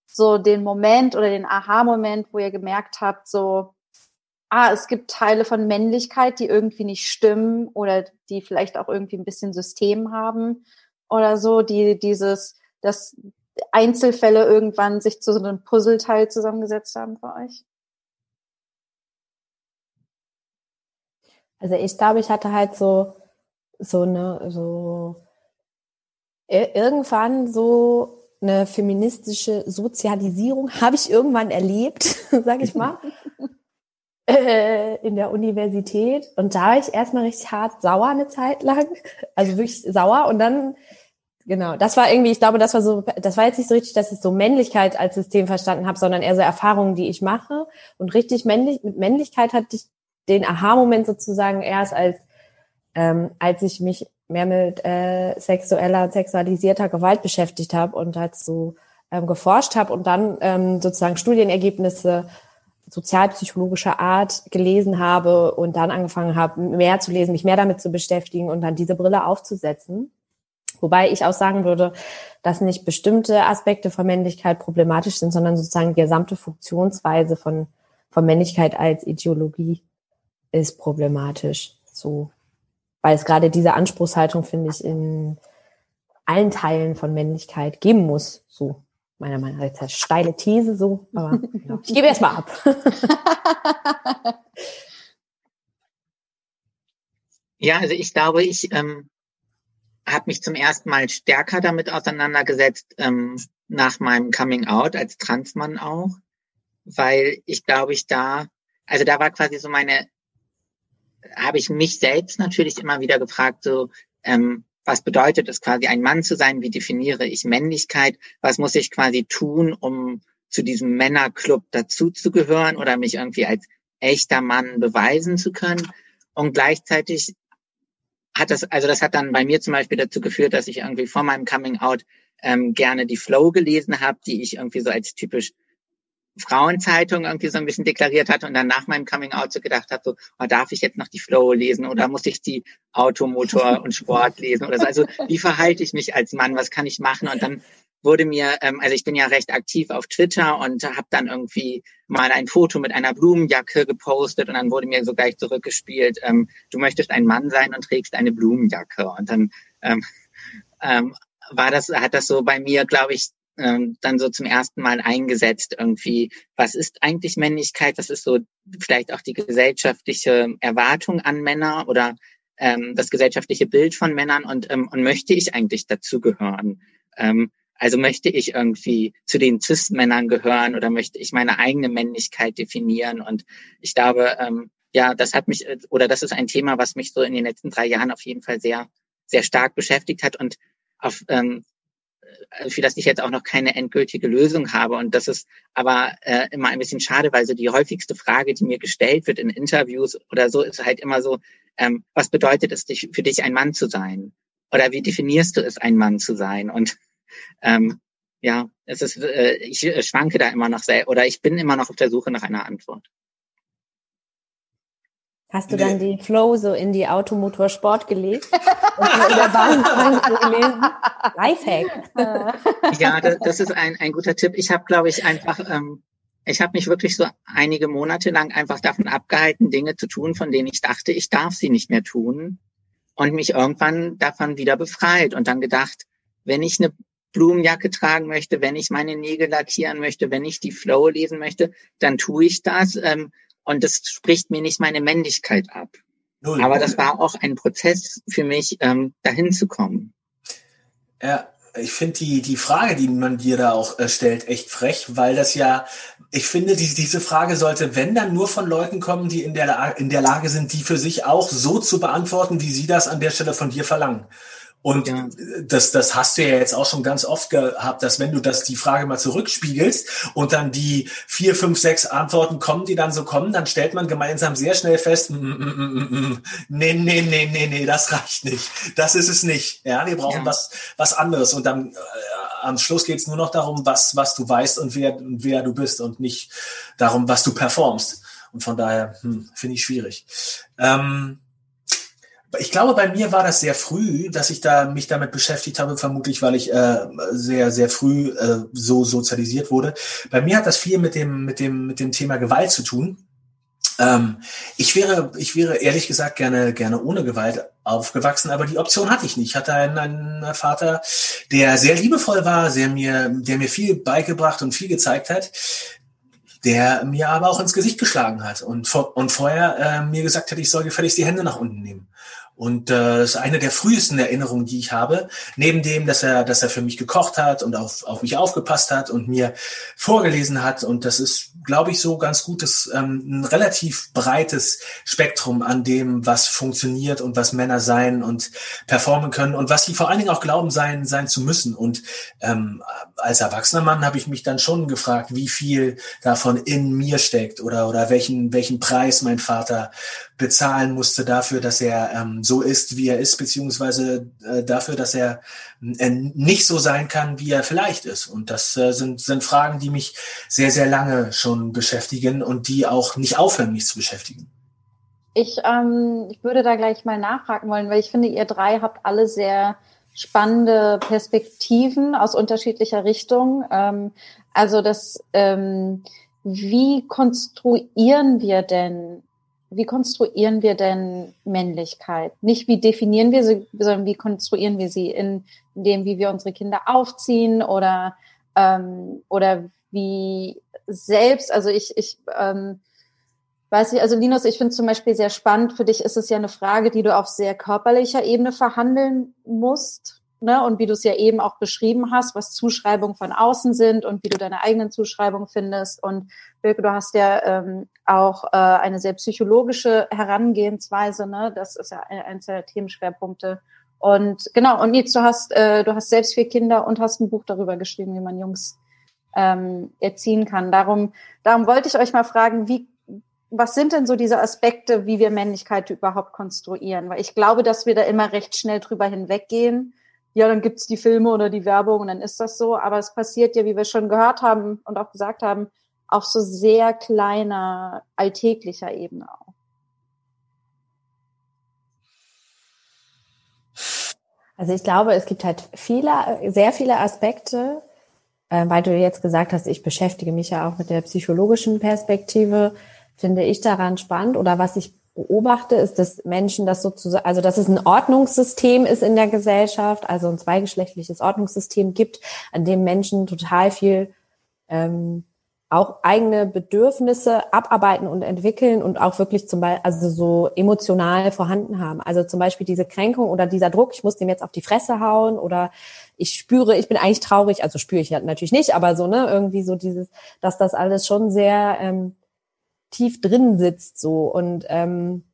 Speaker 2: so den Moment oder den Aha-Moment, wo ihr gemerkt habt, so, ah, es gibt Teile von Männlichkeit, die irgendwie nicht stimmen oder die vielleicht auch irgendwie ein bisschen System haben oder so, die dieses, dass Einzelfälle irgendwann sich zu so einem Puzzleteil zusammengesetzt haben für euch?
Speaker 3: Also ich glaube, ich hatte halt so so eine so irgendwann so eine feministische Sozialisierung habe ich irgendwann erlebt, sage ich mal, äh, in der Universität. Und da war ich erstmal richtig hart sauer eine Zeit lang, also wirklich sauer. Und dann Genau, das war irgendwie, ich glaube, das war so, das war jetzt nicht so richtig, dass ich so Männlichkeit als System verstanden habe, sondern eher so Erfahrungen, die ich mache. Und richtig männlich, mit Männlichkeit hatte ich den Aha-Moment sozusagen erst als, ähm, als ich mich mehr mit äh, sexueller sexualisierter Gewalt beschäftigt habe und halt so ähm, geforscht habe und dann ähm, sozusagen Studienergebnisse sozialpsychologischer Art gelesen habe und dann angefangen habe, mehr zu lesen, mich mehr damit zu beschäftigen und dann diese Brille aufzusetzen Wobei ich auch sagen würde, dass nicht bestimmte Aspekte von Männlichkeit problematisch sind, sondern sozusagen die gesamte Funktionsweise von, von Männlichkeit als Ideologie ist problematisch. So, weil es gerade diese Anspruchshaltung, finde ich, in allen Teilen von Männlichkeit geben muss. So, meiner Meinung nach. Jetzt eine steile These so, aber ja. ich gebe erst mal ab.
Speaker 4: ja, also ich glaube, ich ähm, habe mich zum ersten Mal stärker damit auseinandergesetzt ähm, nach meinem Coming Out als Transmann auch, weil ich glaube ich da, also da war quasi so meine, habe ich mich selbst natürlich immer wieder gefragt, so ähm, was bedeutet es quasi ein Mann zu sein? Wie definiere ich Männlichkeit? Was muss ich quasi tun, um zu diesem Männerclub dazuzugehören oder mich irgendwie als echter Mann beweisen zu können? Und gleichzeitig hat das, also das hat dann bei mir zum Beispiel dazu geführt, dass ich irgendwie vor meinem Coming Out ähm, gerne die Flow gelesen habe, die ich irgendwie so als typisch Frauenzeitung irgendwie so ein bisschen deklariert hatte und dann nach meinem Coming Out so gedacht habe, so, oh, darf ich jetzt noch die Flow lesen oder muss ich die Automotor und Sport lesen oder so. Also wie verhalte ich mich als Mann, was kann ich machen? Und dann wurde mir, ähm, also ich bin ja recht aktiv auf Twitter und habe dann irgendwie mal ein Foto mit einer Blumenjacke gepostet und dann wurde mir so gleich zurückgespielt, ähm, du möchtest ein Mann sein und trägst eine Blumenjacke. Und dann ähm, ähm, war das, hat das so bei mir, glaube ich, ähm, dann so zum ersten Mal eingesetzt irgendwie, was ist eigentlich Männlichkeit, was ist so vielleicht auch die gesellschaftliche Erwartung an Männer oder ähm, das gesellschaftliche Bild von Männern und, ähm, und möchte ich eigentlich dazugehören? Ähm, also möchte ich irgendwie zu den Cis-Männern gehören oder möchte ich meine eigene Männlichkeit definieren? Und ich glaube, ähm, ja, das hat mich, oder das ist ein Thema, was mich so in den letzten drei Jahren auf jeden Fall sehr, sehr stark beschäftigt hat und auf, ähm, für das ich jetzt auch noch keine endgültige Lösung habe. Und das ist aber äh, immer ein bisschen schade, weil so die häufigste Frage, die mir gestellt wird in Interviews oder so, ist halt immer so, ähm, was bedeutet es für dich, ein Mann zu sein? Oder wie definierst du es, ein Mann zu sein? Und ähm, ja, es ist, äh, ich schwanke da immer noch sehr, oder ich bin immer noch auf der Suche nach einer Antwort.
Speaker 3: Hast du dann die Flow so in die Automotorsport gelegt? und in der Bahn gelesen?
Speaker 4: Lifehack. Ja, das, das ist ein, ein guter Tipp. Ich habe, glaube ich, einfach, ähm, ich habe mich wirklich so einige Monate lang einfach davon abgehalten, Dinge zu tun, von denen ich dachte, ich darf sie nicht mehr tun. Und mich irgendwann davon wieder befreit und dann gedacht, wenn ich eine Blumenjacke tragen möchte, wenn ich meine Nägel lackieren möchte, wenn ich die Flow lesen möchte, dann tue ich das. Ähm, und das spricht mir nicht meine Männlichkeit ab. Null. Aber das war auch ein Prozess für mich, ähm, dahin zu kommen.
Speaker 5: Ja, ich finde die, die Frage, die man dir da auch äh, stellt, echt frech, weil das ja, ich finde, die, diese Frage sollte, wenn dann nur von Leuten kommen, die in der, in der Lage sind, die für sich auch so zu beantworten, wie sie das an der Stelle von dir verlangen. Und ja. das, das hast du ja jetzt auch schon ganz oft gehabt, dass wenn du das die Frage mal zurückspiegelst und dann die vier, fünf, sechs Antworten kommen, die dann so kommen, dann stellt man gemeinsam sehr schnell fest, mm, mm, mm, mm nee, nee, nee, nee, nee, das reicht nicht. Das ist es nicht. Ja, wir brauchen ja. was, was anderes. Und dann äh, am Schluss geht's nur noch darum, was, was du weißt und wer, wer du bist und nicht darum, was du performst. Und von daher hm, finde ich schwierig. Ähm, ich glaube, bei mir war das sehr früh, dass ich da mich damit beschäftigt habe, vermutlich, weil ich äh, sehr, sehr früh äh, so sozialisiert wurde. Bei mir hat das viel mit dem, mit dem, mit dem Thema Gewalt zu tun. Ähm, ich wäre, ich wäre ehrlich gesagt gerne, gerne ohne Gewalt aufgewachsen, aber die Option hatte ich nicht. Ich hatte einen, einen Vater, der sehr liebevoll war, sehr mir, der mir viel beigebracht und viel gezeigt hat der mir aber auch ins Gesicht geschlagen hat und, und vorher äh, mir gesagt hat, ich soll gefälligst die Hände nach unten nehmen. Und äh, das ist eine der frühesten Erinnerungen, die ich habe. Neben dem, dass er, dass er für mich gekocht hat und auf, auf mich aufgepasst hat und mir vorgelesen hat. Und das ist, glaube ich, so ganz gutes, ähm, ein relativ breites Spektrum an dem, was funktioniert und was Männer sein und performen können und was sie vor allen Dingen auch glauben sein, sein zu müssen. Und ähm, als erwachsener Mann habe ich mich dann schon gefragt, wie viel davon in mir steckt oder, oder welchen, welchen Preis mein Vater bezahlen musste dafür, dass er ähm, so ist, wie er ist, beziehungsweise äh, dafür, dass er äh, nicht so sein kann, wie er vielleicht ist. Und das äh, sind, sind Fragen, die mich sehr, sehr lange schon beschäftigen und die auch nicht aufhören, mich zu beschäftigen.
Speaker 2: Ich, ähm, ich würde da gleich mal nachhaken wollen, weil ich finde, ihr drei habt alle sehr spannende Perspektiven aus unterschiedlicher Richtung. Ähm, also das, ähm, wie konstruieren wir denn, wie konstruieren wir denn Männlichkeit? Nicht wie definieren wir sie, sondern wie konstruieren wir sie in, dem, wie wir unsere Kinder aufziehen oder ähm, oder wie selbst, also ich, ich ähm, weiß nicht, also Linus, ich finde zum Beispiel sehr spannend, für dich ist es ja eine Frage, die du auf sehr körperlicher Ebene verhandeln musst. Ne? Und wie du es ja eben auch beschrieben hast, was Zuschreibungen von außen sind und wie du deine eigenen Zuschreibungen findest. Und Birke, du hast ja ähm, auch äh, eine sehr psychologische Herangehensweise, ne? Das ist ja eines der Themenschwerpunkte. Und genau, und Nils, du hast, äh, du hast selbst vier Kinder und hast ein Buch darüber geschrieben, wie man Jungs ähm, erziehen kann. Darum, darum wollte ich euch mal fragen, wie was sind denn so diese Aspekte, wie wir Männlichkeit überhaupt konstruieren? Weil ich glaube, dass wir da immer recht schnell drüber hinweggehen. Ja, dann gibt's die Filme oder die Werbung und dann ist das so. Aber es passiert ja, wie wir schon gehört haben und auch gesagt haben, auf so sehr kleiner, alltäglicher Ebene auch.
Speaker 3: Also ich glaube, es gibt halt viele, sehr viele Aspekte, äh, weil du jetzt gesagt hast, ich beschäftige mich ja auch mit der psychologischen Perspektive finde ich daran spannend oder was ich beobachte, ist, dass Menschen das sozusagen, also dass es ein Ordnungssystem ist in der Gesellschaft, also ein zweigeschlechtliches Ordnungssystem gibt, an dem Menschen total viel ähm, auch eigene Bedürfnisse abarbeiten und entwickeln und auch wirklich zum Beispiel, also so emotional vorhanden haben. Also zum Beispiel diese Kränkung oder dieser Druck, ich muss dem jetzt auf die Fresse hauen oder ich spüre, ich bin eigentlich traurig, also spüre ich natürlich nicht, aber so, ne, irgendwie so dieses, dass das alles schon sehr ähm, tief drin sitzt so und ähm,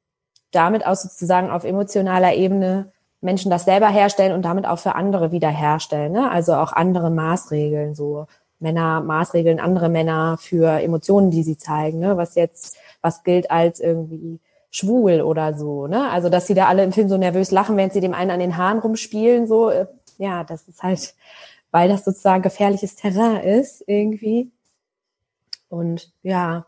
Speaker 3: damit auch sozusagen auf emotionaler Ebene Menschen das selber herstellen und damit auch für andere wieder herstellen. Ne? Also auch andere Maßregeln, so Männer Maßregeln, andere Männer für Emotionen, die sie zeigen, ne? was jetzt, was gilt als irgendwie schwul oder so. Ne? Also dass sie da alle im Film so nervös lachen, wenn sie dem einen an den Haaren rumspielen, so, äh, ja, das ist halt, weil das sozusagen gefährliches Terrain ist irgendwie. Und ja,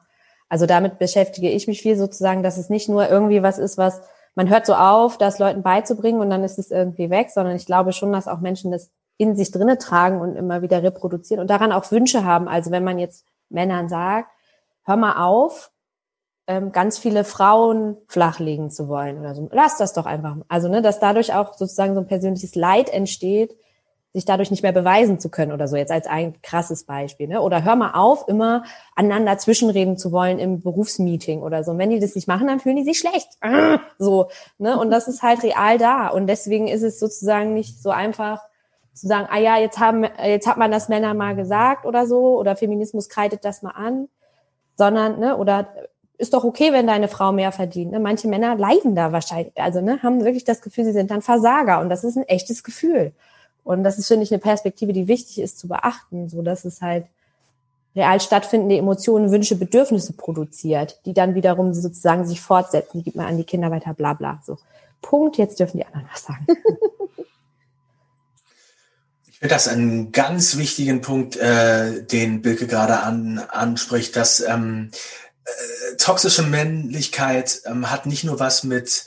Speaker 3: also damit beschäftige ich mich viel sozusagen, dass es nicht nur irgendwie was ist, was man hört so auf, das Leuten beizubringen und dann ist es irgendwie weg, sondern ich glaube schon, dass auch Menschen das in sich drinne tragen und immer wieder reproduzieren und daran auch Wünsche haben. Also wenn man jetzt Männern sagt, hör mal auf, ähm, ganz viele Frauen flachlegen zu wollen oder so. Lass das doch einfach. Also, ne, dass dadurch auch sozusagen so ein persönliches Leid entsteht, sich dadurch nicht mehr beweisen zu können oder so, jetzt als ein krasses Beispiel. Ne? Oder hör mal auf, immer aneinander zwischenreden zu wollen im Berufsmeeting oder so. Und wenn die das nicht machen, dann fühlen die sich schlecht. So, ne? Und das ist halt real da. Und deswegen ist es sozusagen nicht so einfach zu sagen, ah ja, jetzt haben, jetzt hat man das Männer mal gesagt oder so, oder Feminismus kreidet das mal an, sondern, ne, oder ist doch okay, wenn deine Frau mehr verdient. Ne? Manche Männer leiden da wahrscheinlich, also ne, haben wirklich das Gefühl, sie sind dann Versager und das ist ein echtes Gefühl. Und das ist, finde ich, eine Perspektive, die wichtig ist zu beachten, so dass es halt real stattfindende Emotionen, Wünsche, Bedürfnisse produziert, die dann wiederum sozusagen sich fortsetzen. Die gibt man an die Kinder weiter, bla bla. So. Punkt, jetzt dürfen die anderen was sagen.
Speaker 5: Ich finde das einen ganz wichtigen Punkt, äh, den Bilke gerade an, anspricht, dass ähm, äh, toxische Männlichkeit ähm, hat nicht nur was mit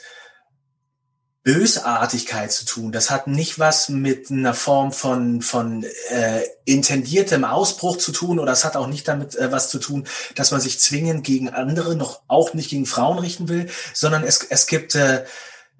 Speaker 5: Bösartigkeit zu tun. Das hat nicht was mit einer Form von, von äh, intendiertem Ausbruch zu tun oder es hat auch nicht damit äh, was zu tun, dass man sich zwingend gegen andere, noch auch nicht gegen Frauen richten will, sondern es, es gibt äh,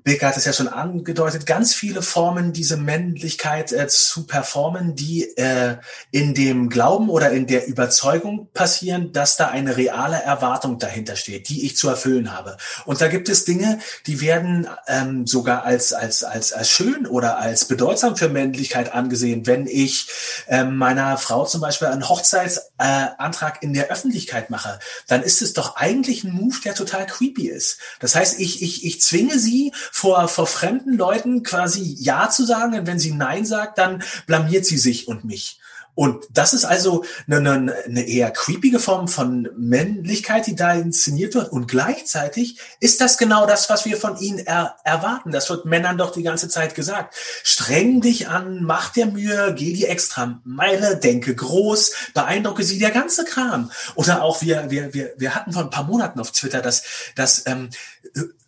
Speaker 5: Bilke hat es ja schon angedeutet, ganz viele Formen, diese Männlichkeit äh, zu performen, die äh, in dem Glauben oder in der Überzeugung passieren, dass da eine reale Erwartung dahinter steht, die ich zu erfüllen habe. Und da gibt es Dinge, die werden ähm, sogar als, als, als, als schön oder als bedeutsam für Männlichkeit angesehen. Wenn ich äh, meiner Frau zum Beispiel einen Hochzeitsantrag äh, in der Öffentlichkeit mache, dann ist es doch eigentlich ein Move, der total creepy ist. Das heißt, ich, ich, ich zwinge sie, vor, vor fremden Leuten quasi Ja zu sagen. Und wenn sie Nein sagt, dann blamiert sie sich und mich. Und das ist also eine, eine, eine eher creepige Form von Männlichkeit, die da inszeniert wird. Und gleichzeitig ist das genau das, was wir von ihnen er, erwarten. Das wird Männern doch die ganze Zeit gesagt. Streng dich an, mach dir Mühe, geh die extra Meile, denke groß, beeindrucke sie, der ganze Kram. Oder auch wir, wir, wir, wir hatten vor ein paar Monaten auf Twitter, dass, dass ähm,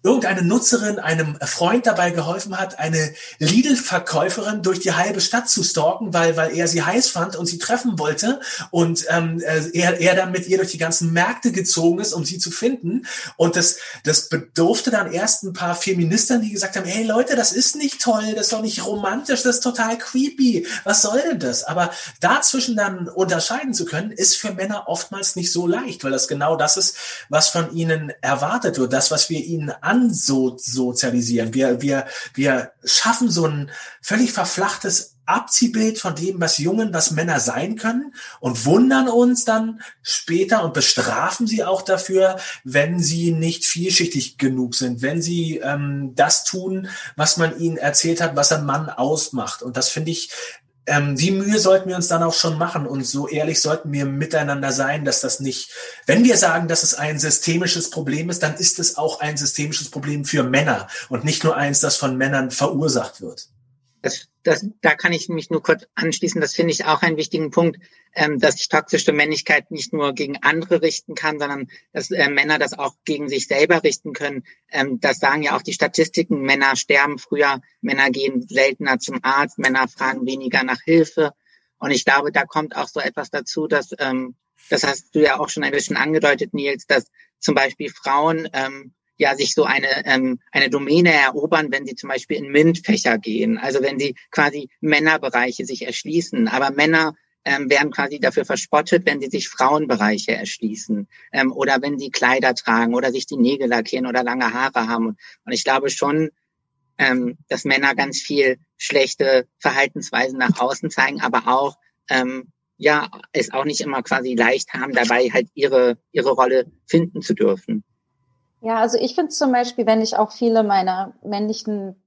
Speaker 5: irgendeine Nutzerin einem Freund dabei geholfen hat, eine Lidl-Verkäuferin durch die halbe Stadt zu stalken, weil, weil er sie heiß fand und sie treffen wollte und ähm, äh, er, er dann mit ihr durch die ganzen Märkte gezogen ist, um sie zu finden. Und das, das bedurfte dann erst ein paar Feministern, die gesagt haben, hey Leute, das ist nicht toll, das ist doch nicht romantisch, das ist total creepy. Was soll denn das? Aber dazwischen dann unterscheiden zu können, ist für Männer oftmals nicht so leicht, weil das genau das ist, was von ihnen erwartet wird, das, was wir ihnen ansozialisieren. Wir, wir, wir schaffen so ein völlig verflachtes Abziehbild von dem, was Jungen, was Männer sein können und wundern uns dann später und bestrafen sie auch dafür, wenn sie nicht vielschichtig genug sind, wenn sie ähm, das tun, was man ihnen erzählt hat, was ein Mann ausmacht. Und das finde ich ähm, die Mühe sollten wir uns dann auch schon machen und so ehrlich sollten wir miteinander sein, dass das nicht, wenn wir sagen, dass es ein systemisches Problem ist, dann ist es auch ein systemisches Problem für Männer und nicht nur eins, das von Männern verursacht wird.
Speaker 4: Das, das, da kann ich mich nur kurz anschließen. Das finde ich auch einen wichtigen Punkt, ähm, dass sich toxische Männlichkeit nicht nur gegen andere richten kann, sondern dass äh, Männer das auch gegen sich selber richten können. Ähm, das sagen ja auch die Statistiken. Männer sterben früher, Männer gehen seltener zum Arzt, Männer fragen weniger nach Hilfe. Und ich glaube, da kommt auch so etwas dazu, dass, ähm, das hast du ja auch schon ein bisschen angedeutet, Nils, dass zum Beispiel Frauen ähm, ja sich so eine, ähm, eine Domäne erobern, wenn sie zum Beispiel in MINT-Fächer gehen, also wenn sie quasi Männerbereiche sich erschließen. Aber Männer ähm, werden quasi dafür verspottet, wenn sie sich Frauenbereiche erschließen ähm, oder wenn sie Kleider tragen oder sich die Nägel lackieren oder lange Haare haben. Und ich glaube schon, ähm, dass Männer ganz viel schlechte Verhaltensweisen nach außen zeigen, aber auch ähm, ja es auch nicht immer quasi leicht haben, dabei halt ihre ihre Rolle finden zu dürfen.
Speaker 2: Ja, also ich finde zum Beispiel, wenn ich auch viele meiner männlichen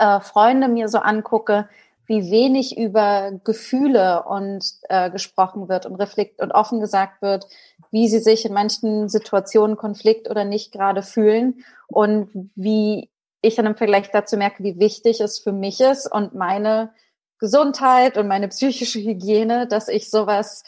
Speaker 2: äh, Freunde mir so angucke, wie wenig über Gefühle und äh, gesprochen wird und reflekt und offen gesagt wird, wie sie sich in manchen Situationen Konflikt oder nicht gerade fühlen und wie ich dann im Vergleich dazu merke, wie wichtig es für mich ist und meine Gesundheit und meine psychische Hygiene, dass ich sowas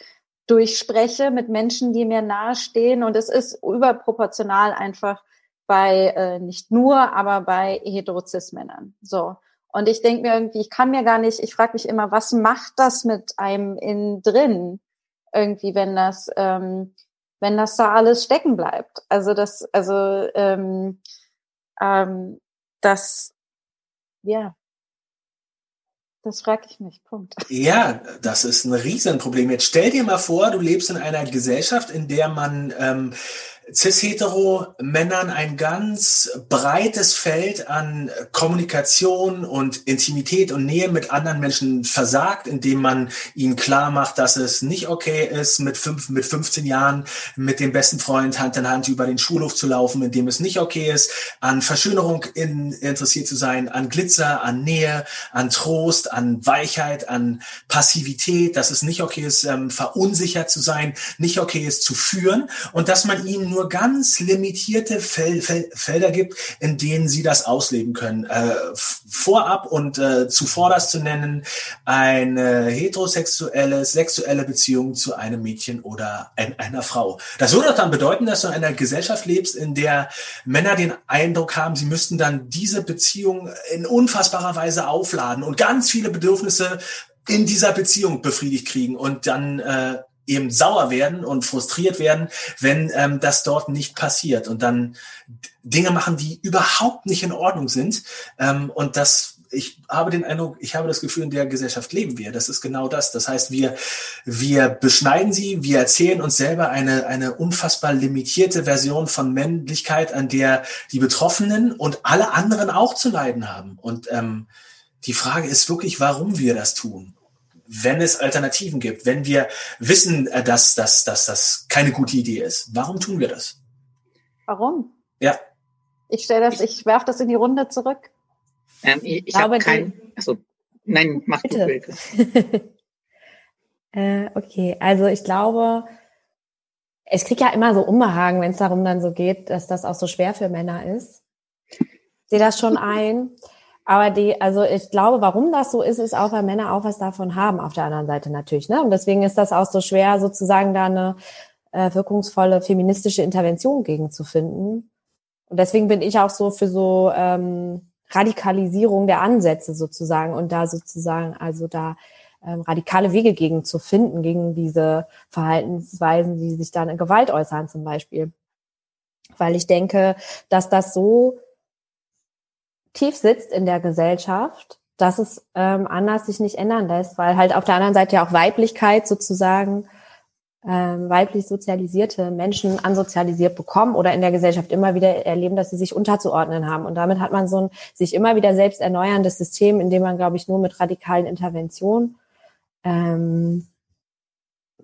Speaker 2: durchspreche mit Menschen, die mir nahestehen. Und es ist überproportional einfach bei, äh, nicht nur, aber bei Heterozis-Männern. So. Und ich denke mir irgendwie, ich kann mir gar nicht, ich frage mich immer, was macht das mit einem innen drin? Irgendwie, wenn das, ähm, wenn das da alles stecken bleibt. Also das, also ähm, ähm, das, ja, das frage ich mich. Punkt.
Speaker 5: Ja, das ist ein Riesenproblem. Jetzt stell dir mal vor, du lebst in einer Gesellschaft, in der man ähm, cis-hetero-Männern ein ganz breites Feld an Kommunikation und Intimität und Nähe mit anderen Menschen versagt, indem man ihnen klar macht, dass es nicht okay ist, mit, fünf, mit 15 Jahren mit dem besten Freund Hand in Hand über den Schulhof zu laufen, indem es nicht okay ist, an Verschönerung in, interessiert zu sein, an Glitzer, an Nähe, an Trost, an Weichheit, an Passivität, dass es nicht okay ist, ähm, verunsichert zu sein, nicht okay ist zu führen und dass man ihnen nur ganz limitierte Fel Fel Felder gibt, in denen sie das ausleben können. Äh, vorab und äh, zuvorderst zu nennen, eine heterosexuelle, sexuelle Beziehung zu einem Mädchen oder ein, einer Frau. Das würde dann bedeuten, dass du in einer Gesellschaft lebst, in der Männer den Eindruck haben, sie müssten dann diese Beziehung in unfassbarer Weise aufladen und ganz viele Bedürfnisse in dieser Beziehung befriedigt kriegen und dann äh, eben sauer werden und frustriert werden, wenn ähm, das dort nicht passiert und dann Dinge machen, die überhaupt nicht in Ordnung sind. Ähm, und das ich habe den Eindruck, ich habe das Gefühl, in der Gesellschaft leben wir. Das ist genau das. Das heißt, wir, wir beschneiden sie, wir erzählen uns selber eine, eine unfassbar limitierte Version von Männlichkeit, an der die Betroffenen und alle anderen auch zu leiden haben. Und ähm, die Frage ist wirklich, warum wir das tun wenn es Alternativen gibt, wenn wir wissen, äh, dass, dass, dass das keine gute Idee ist. Warum tun wir das?
Speaker 2: Warum?
Speaker 5: Ja.
Speaker 2: Ich stelle das, ich werfe das in die Runde zurück.
Speaker 4: Ähm, ich ich habe kein, also nein, mach
Speaker 3: bitte.
Speaker 4: du bitte.
Speaker 3: Äh, okay, also ich glaube, ich kriege ja immer so Unbehagen, wenn es darum dann so geht, dass das auch so schwer für Männer ist. Ich sehe das schon ein. Aber die, also ich glaube, warum das so ist, ist auch, weil Männer auch was davon haben, auf der anderen Seite natürlich. Ne? Und deswegen ist das auch so schwer, sozusagen da eine äh, wirkungsvolle feministische Intervention gegen zu finden. Und deswegen bin ich auch so für so ähm, Radikalisierung der Ansätze sozusagen und da sozusagen, also da ähm, radikale Wege gegen zu finden, gegen diese Verhaltensweisen, die sich dann in Gewalt äußern zum Beispiel. Weil ich denke, dass das so tief sitzt in der Gesellschaft, dass es ähm, anders sich nicht ändern lässt, weil halt auf der anderen Seite ja auch Weiblichkeit sozusagen ähm, weiblich sozialisierte Menschen ansozialisiert bekommen oder in der Gesellschaft immer wieder erleben, dass sie sich unterzuordnen haben. Und damit hat man so ein sich immer wieder selbst erneuerndes System, in dem man, glaube ich, nur mit radikalen Interventionen ähm,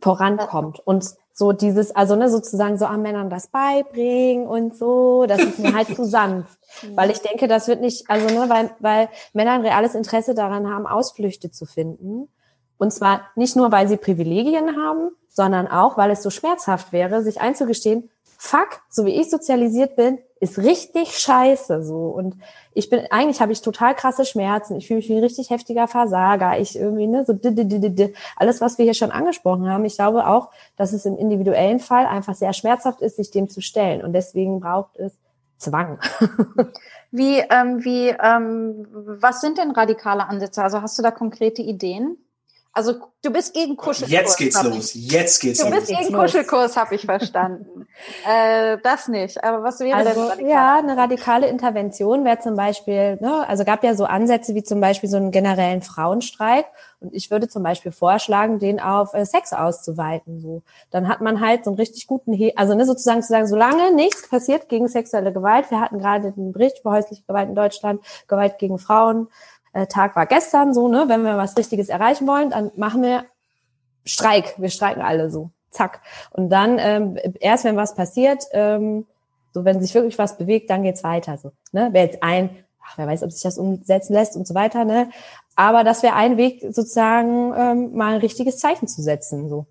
Speaker 3: vorankommt. Und so dieses, also ne, sozusagen so an Männern das beibringen und so, das ist mir halt zu sanft. Weil ich denke, das wird nicht, also ne, weil, weil Männer ein reales Interesse daran haben, Ausflüchte zu finden. Und zwar nicht nur, weil sie Privilegien haben, sondern auch, weil es so schmerzhaft wäre, sich einzugestehen, fuck, so wie ich sozialisiert bin, ist richtig scheiße so. Und ich bin, eigentlich habe ich total krasse Schmerzen. Ich fühle mich wie ein richtig heftiger Versager. Ich irgendwie, ne, so alles, was wir hier schon angesprochen haben. Ich glaube auch, dass es im individuellen Fall einfach sehr schmerzhaft ist, sich dem zu stellen. Und deswegen braucht es Zwang.
Speaker 2: wie, ähm, wie, ähm, was sind denn radikale Ansätze? Also hast du da konkrete Ideen? Also du bist gegen Kuschelkurs.
Speaker 5: Jetzt geht's los.
Speaker 2: Ich.
Speaker 5: Jetzt geht's
Speaker 2: du
Speaker 5: los.
Speaker 2: Du bist gegen Kuschelkurs, habe ich verstanden. äh, das nicht. Aber was wäre
Speaker 3: also,
Speaker 2: denn
Speaker 3: radikal? Ja, eine radikale Intervention wäre zum Beispiel, ne, also gab ja so Ansätze wie zum Beispiel so einen generellen Frauenstreik. Und ich würde zum Beispiel vorschlagen, den auf äh, Sex auszuweiten. So, dann hat man halt so einen richtig guten, He also ne, sozusagen zu sagen, solange nichts passiert gegen sexuelle Gewalt. Wir hatten gerade den Bericht über häusliche Gewalt in Deutschland, Gewalt gegen Frauen äh, Tag war gestern so, ne? Wenn wir was Richtiges erreichen wollen, dann machen wir Streik. Wir streiken alle so. Zack. Und dann, ähm, erst wenn was passiert, ähm, so wenn sich wirklich was bewegt, dann geht's weiter. So, ne? Wäre jetzt ein, ach, wer weiß, ob sich das umsetzen lässt und so weiter, ne? Aber das wäre ein Weg, sozusagen ähm, mal ein richtiges Zeichen zu setzen. So.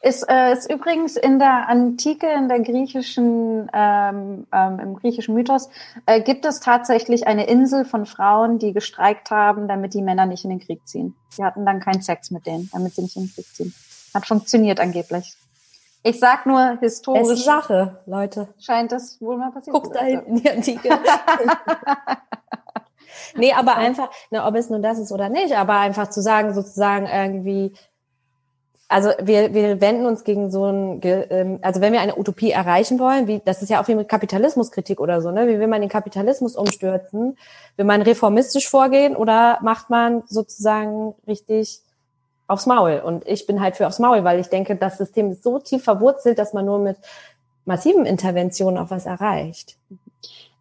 Speaker 2: Ist, äh, ist übrigens in der Antike, in der griechischen, ähm, ähm, im griechischen Mythos, äh, gibt es tatsächlich eine Insel von Frauen, die gestreikt haben, damit die Männer nicht in den Krieg ziehen. Die hatten dann keinen Sex mit denen, damit sie nicht in den Krieg ziehen. Hat funktioniert angeblich. Ich sag nur historisch.
Speaker 3: Es ist Sache, Leute.
Speaker 2: Scheint das wohl mal passiert.
Speaker 3: Guckt da hinten in die Antike. nee, aber einfach, ne, ob es nun das ist oder nicht, aber einfach zu sagen, sozusagen irgendwie, also wir, wir wenden uns gegen so ein, ähm, also wenn wir eine Utopie erreichen wollen, wie das ist ja auch wie mit Kapitalismuskritik oder so, ne? Wie will man den Kapitalismus umstürzen? Will man reformistisch vorgehen oder macht man sozusagen richtig aufs Maul? Und ich bin halt für aufs Maul, weil ich denke, das System ist so tief verwurzelt, dass man nur mit massiven Interventionen auch was erreicht.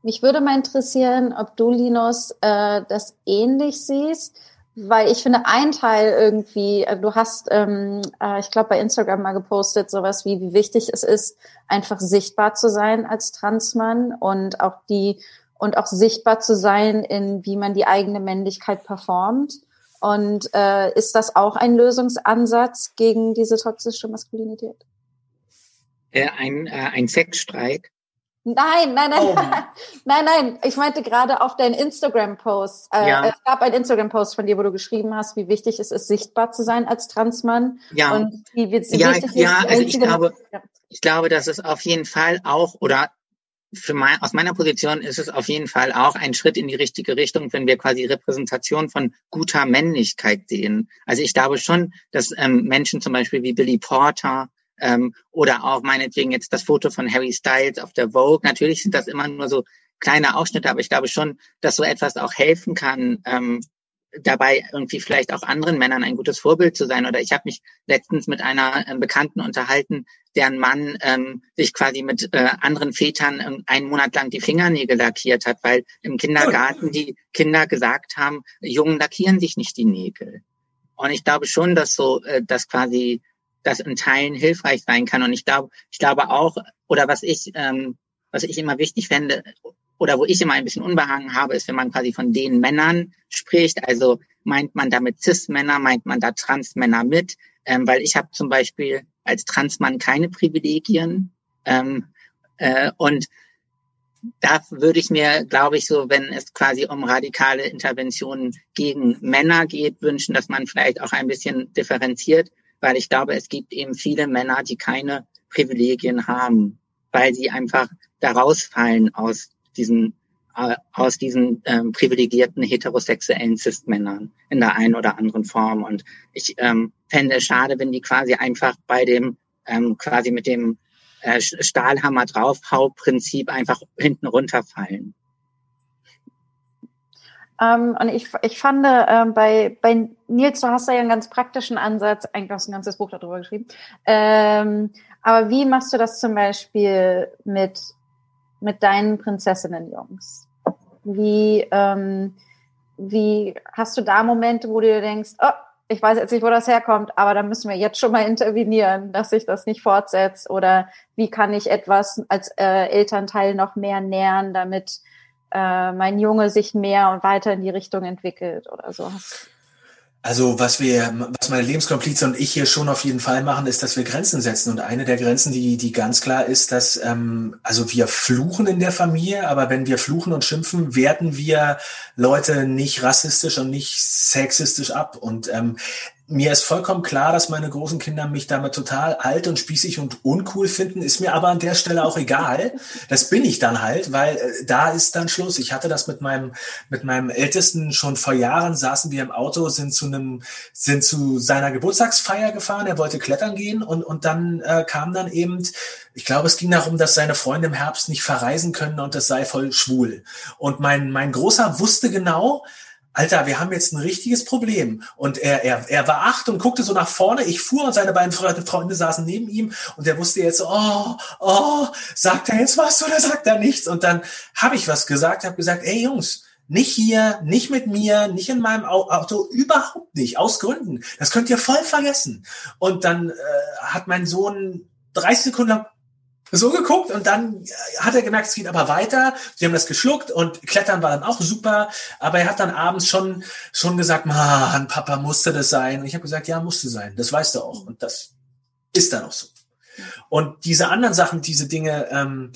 Speaker 2: Mich würde mal interessieren, ob du, Linus, äh, das ähnlich siehst weil ich finde, ein Teil irgendwie, äh, du hast, ähm, äh, ich glaube, bei Instagram mal gepostet, sowas wie, wie wichtig es ist, einfach sichtbar zu sein als Transmann und auch die, und auch sichtbar zu sein, in wie man die eigene Männlichkeit performt. Und äh, ist das auch ein Lösungsansatz gegen diese toxische Maskulinität?
Speaker 4: Äh, ein, äh, ein Sexstreik.
Speaker 2: Nein, nein, nein, oh. nein, nein. Ich meinte gerade auf deinen Instagram-Post. Äh, ja. Es gab einen Instagram-Post von dir, wo du geschrieben hast, wie wichtig es ist, sichtbar zu sein als Transmann.
Speaker 4: Ja.
Speaker 2: Und wie, wie
Speaker 4: ja,
Speaker 2: wichtig
Speaker 4: ja, ist, also ich glaube, ja. ich glaube, dass es auf jeden Fall auch oder für mein, aus meiner Position ist es auf jeden Fall auch ein Schritt in die richtige Richtung, wenn wir quasi Repräsentation von guter Männlichkeit sehen. Also ich glaube schon, dass ähm, Menschen zum Beispiel wie Billy Porter ähm, oder auch meinetwegen jetzt das Foto von Harry Styles auf der Vogue. Natürlich sind das immer nur so kleine Ausschnitte, aber ich glaube schon, dass so etwas auch helfen kann, ähm, dabei irgendwie vielleicht auch anderen Männern ein gutes Vorbild zu sein. Oder ich habe mich letztens mit einer ähm, Bekannten unterhalten, deren Mann ähm, sich quasi mit äh, anderen Vätern ähm, einen Monat lang die Fingernägel lackiert hat, weil im Kindergarten die Kinder gesagt haben, Jungen lackieren sich nicht die Nägel. Und ich glaube schon, dass so, äh, dass quasi das in Teilen hilfreich sein kann. Und ich glaube, ich glaube auch, oder was ich, ähm, was ich immer wichtig fände, oder wo ich immer ein bisschen Unbehagen habe, ist, wenn man quasi von den Männern spricht. Also meint man damit Cis-Männer, meint man da Trans-Männer mit? ähm, weil ich habe zum Beispiel als Transmann keine Privilegien ähm, äh, und da würde ich mir, glaube ich, so, wenn es quasi um radikale Interventionen gegen Männer geht, wünschen, dass man vielleicht auch ein bisschen differenziert, weil ich glaube, es gibt eben viele Männer, die keine Privilegien haben, weil sie einfach da rausfallen aus diesen äh, aus diesen ähm, privilegierten heterosexuellen Cis-Männern in der einen oder anderen Form. Und ich ähm, fände es schade, wenn die quasi einfach bei dem ähm, quasi mit dem äh, Stahlhammer draufhau-Prinzip einfach hinten runterfallen.
Speaker 2: Ähm, und ich, ich fand ähm, bei, bei Nils, du hast da ja einen ganz praktischen Ansatz, eigentlich hast du ein ganzes Buch darüber geschrieben. Ähm, aber wie machst du das zum Beispiel mit, mit deinen Prinzessinnen-Jungs? Wie, ähm, wie hast du da Momente, wo du dir denkst, oh, ich weiß jetzt nicht, wo das herkommt, aber da müssen wir jetzt schon mal intervenieren, dass sich das nicht fortsetzt oder wie kann ich etwas als äh, Elternteil noch mehr nähern, damit äh, mein Junge sich mehr und weiter in die Richtung entwickelt oder so.
Speaker 5: Also was wir, was meine Lebenskomplize und ich hier schon auf jeden Fall machen, ist, dass wir Grenzen setzen. Und eine der Grenzen, die, die ganz klar ist, dass ähm, also wir fluchen in der Familie, aber wenn wir fluchen und schimpfen, werten wir Leute nicht rassistisch und nicht sexistisch ab. Und ähm, mir ist vollkommen klar, dass meine großen Kinder mich damit total alt und spießig und uncool finden, ist mir aber an der Stelle auch egal. Das bin ich dann halt, weil äh, da ist dann Schluss. Ich hatte das mit meinem, mit meinem Ältesten schon vor Jahren, saßen wir im Auto, sind zu einem, sind zu seiner Geburtstagsfeier gefahren, er wollte klettern gehen und, und dann äh, kam dann eben, ich glaube, es ging darum, dass seine Freunde im Herbst nicht verreisen können und das sei voll schwul. Und mein, mein Großer wusste genau, Alter, wir haben jetzt ein richtiges Problem. Und er, er, er war acht und guckte so nach vorne. Ich fuhr und seine beiden Freunde, saßen neben ihm und er wusste jetzt, oh, oh, sagt er jetzt was oder sagt er nichts? Und dann habe ich was gesagt, habe gesagt, ey Jungs, nicht hier, nicht mit mir, nicht in meinem Auto, überhaupt nicht, aus Gründen. Das könnt ihr voll vergessen. Und dann äh, hat mein Sohn 30 Sekunden lang so geguckt und dann hat er gemerkt, es geht aber weiter. Sie haben das geschluckt und Klettern war dann auch super. Aber er hat dann abends schon, schon gesagt, man, Papa, musste das sein. Und ich habe gesagt, ja, musste sein. Das weißt du auch. Und das ist dann auch so. Und diese anderen Sachen, diese Dinge, ähm,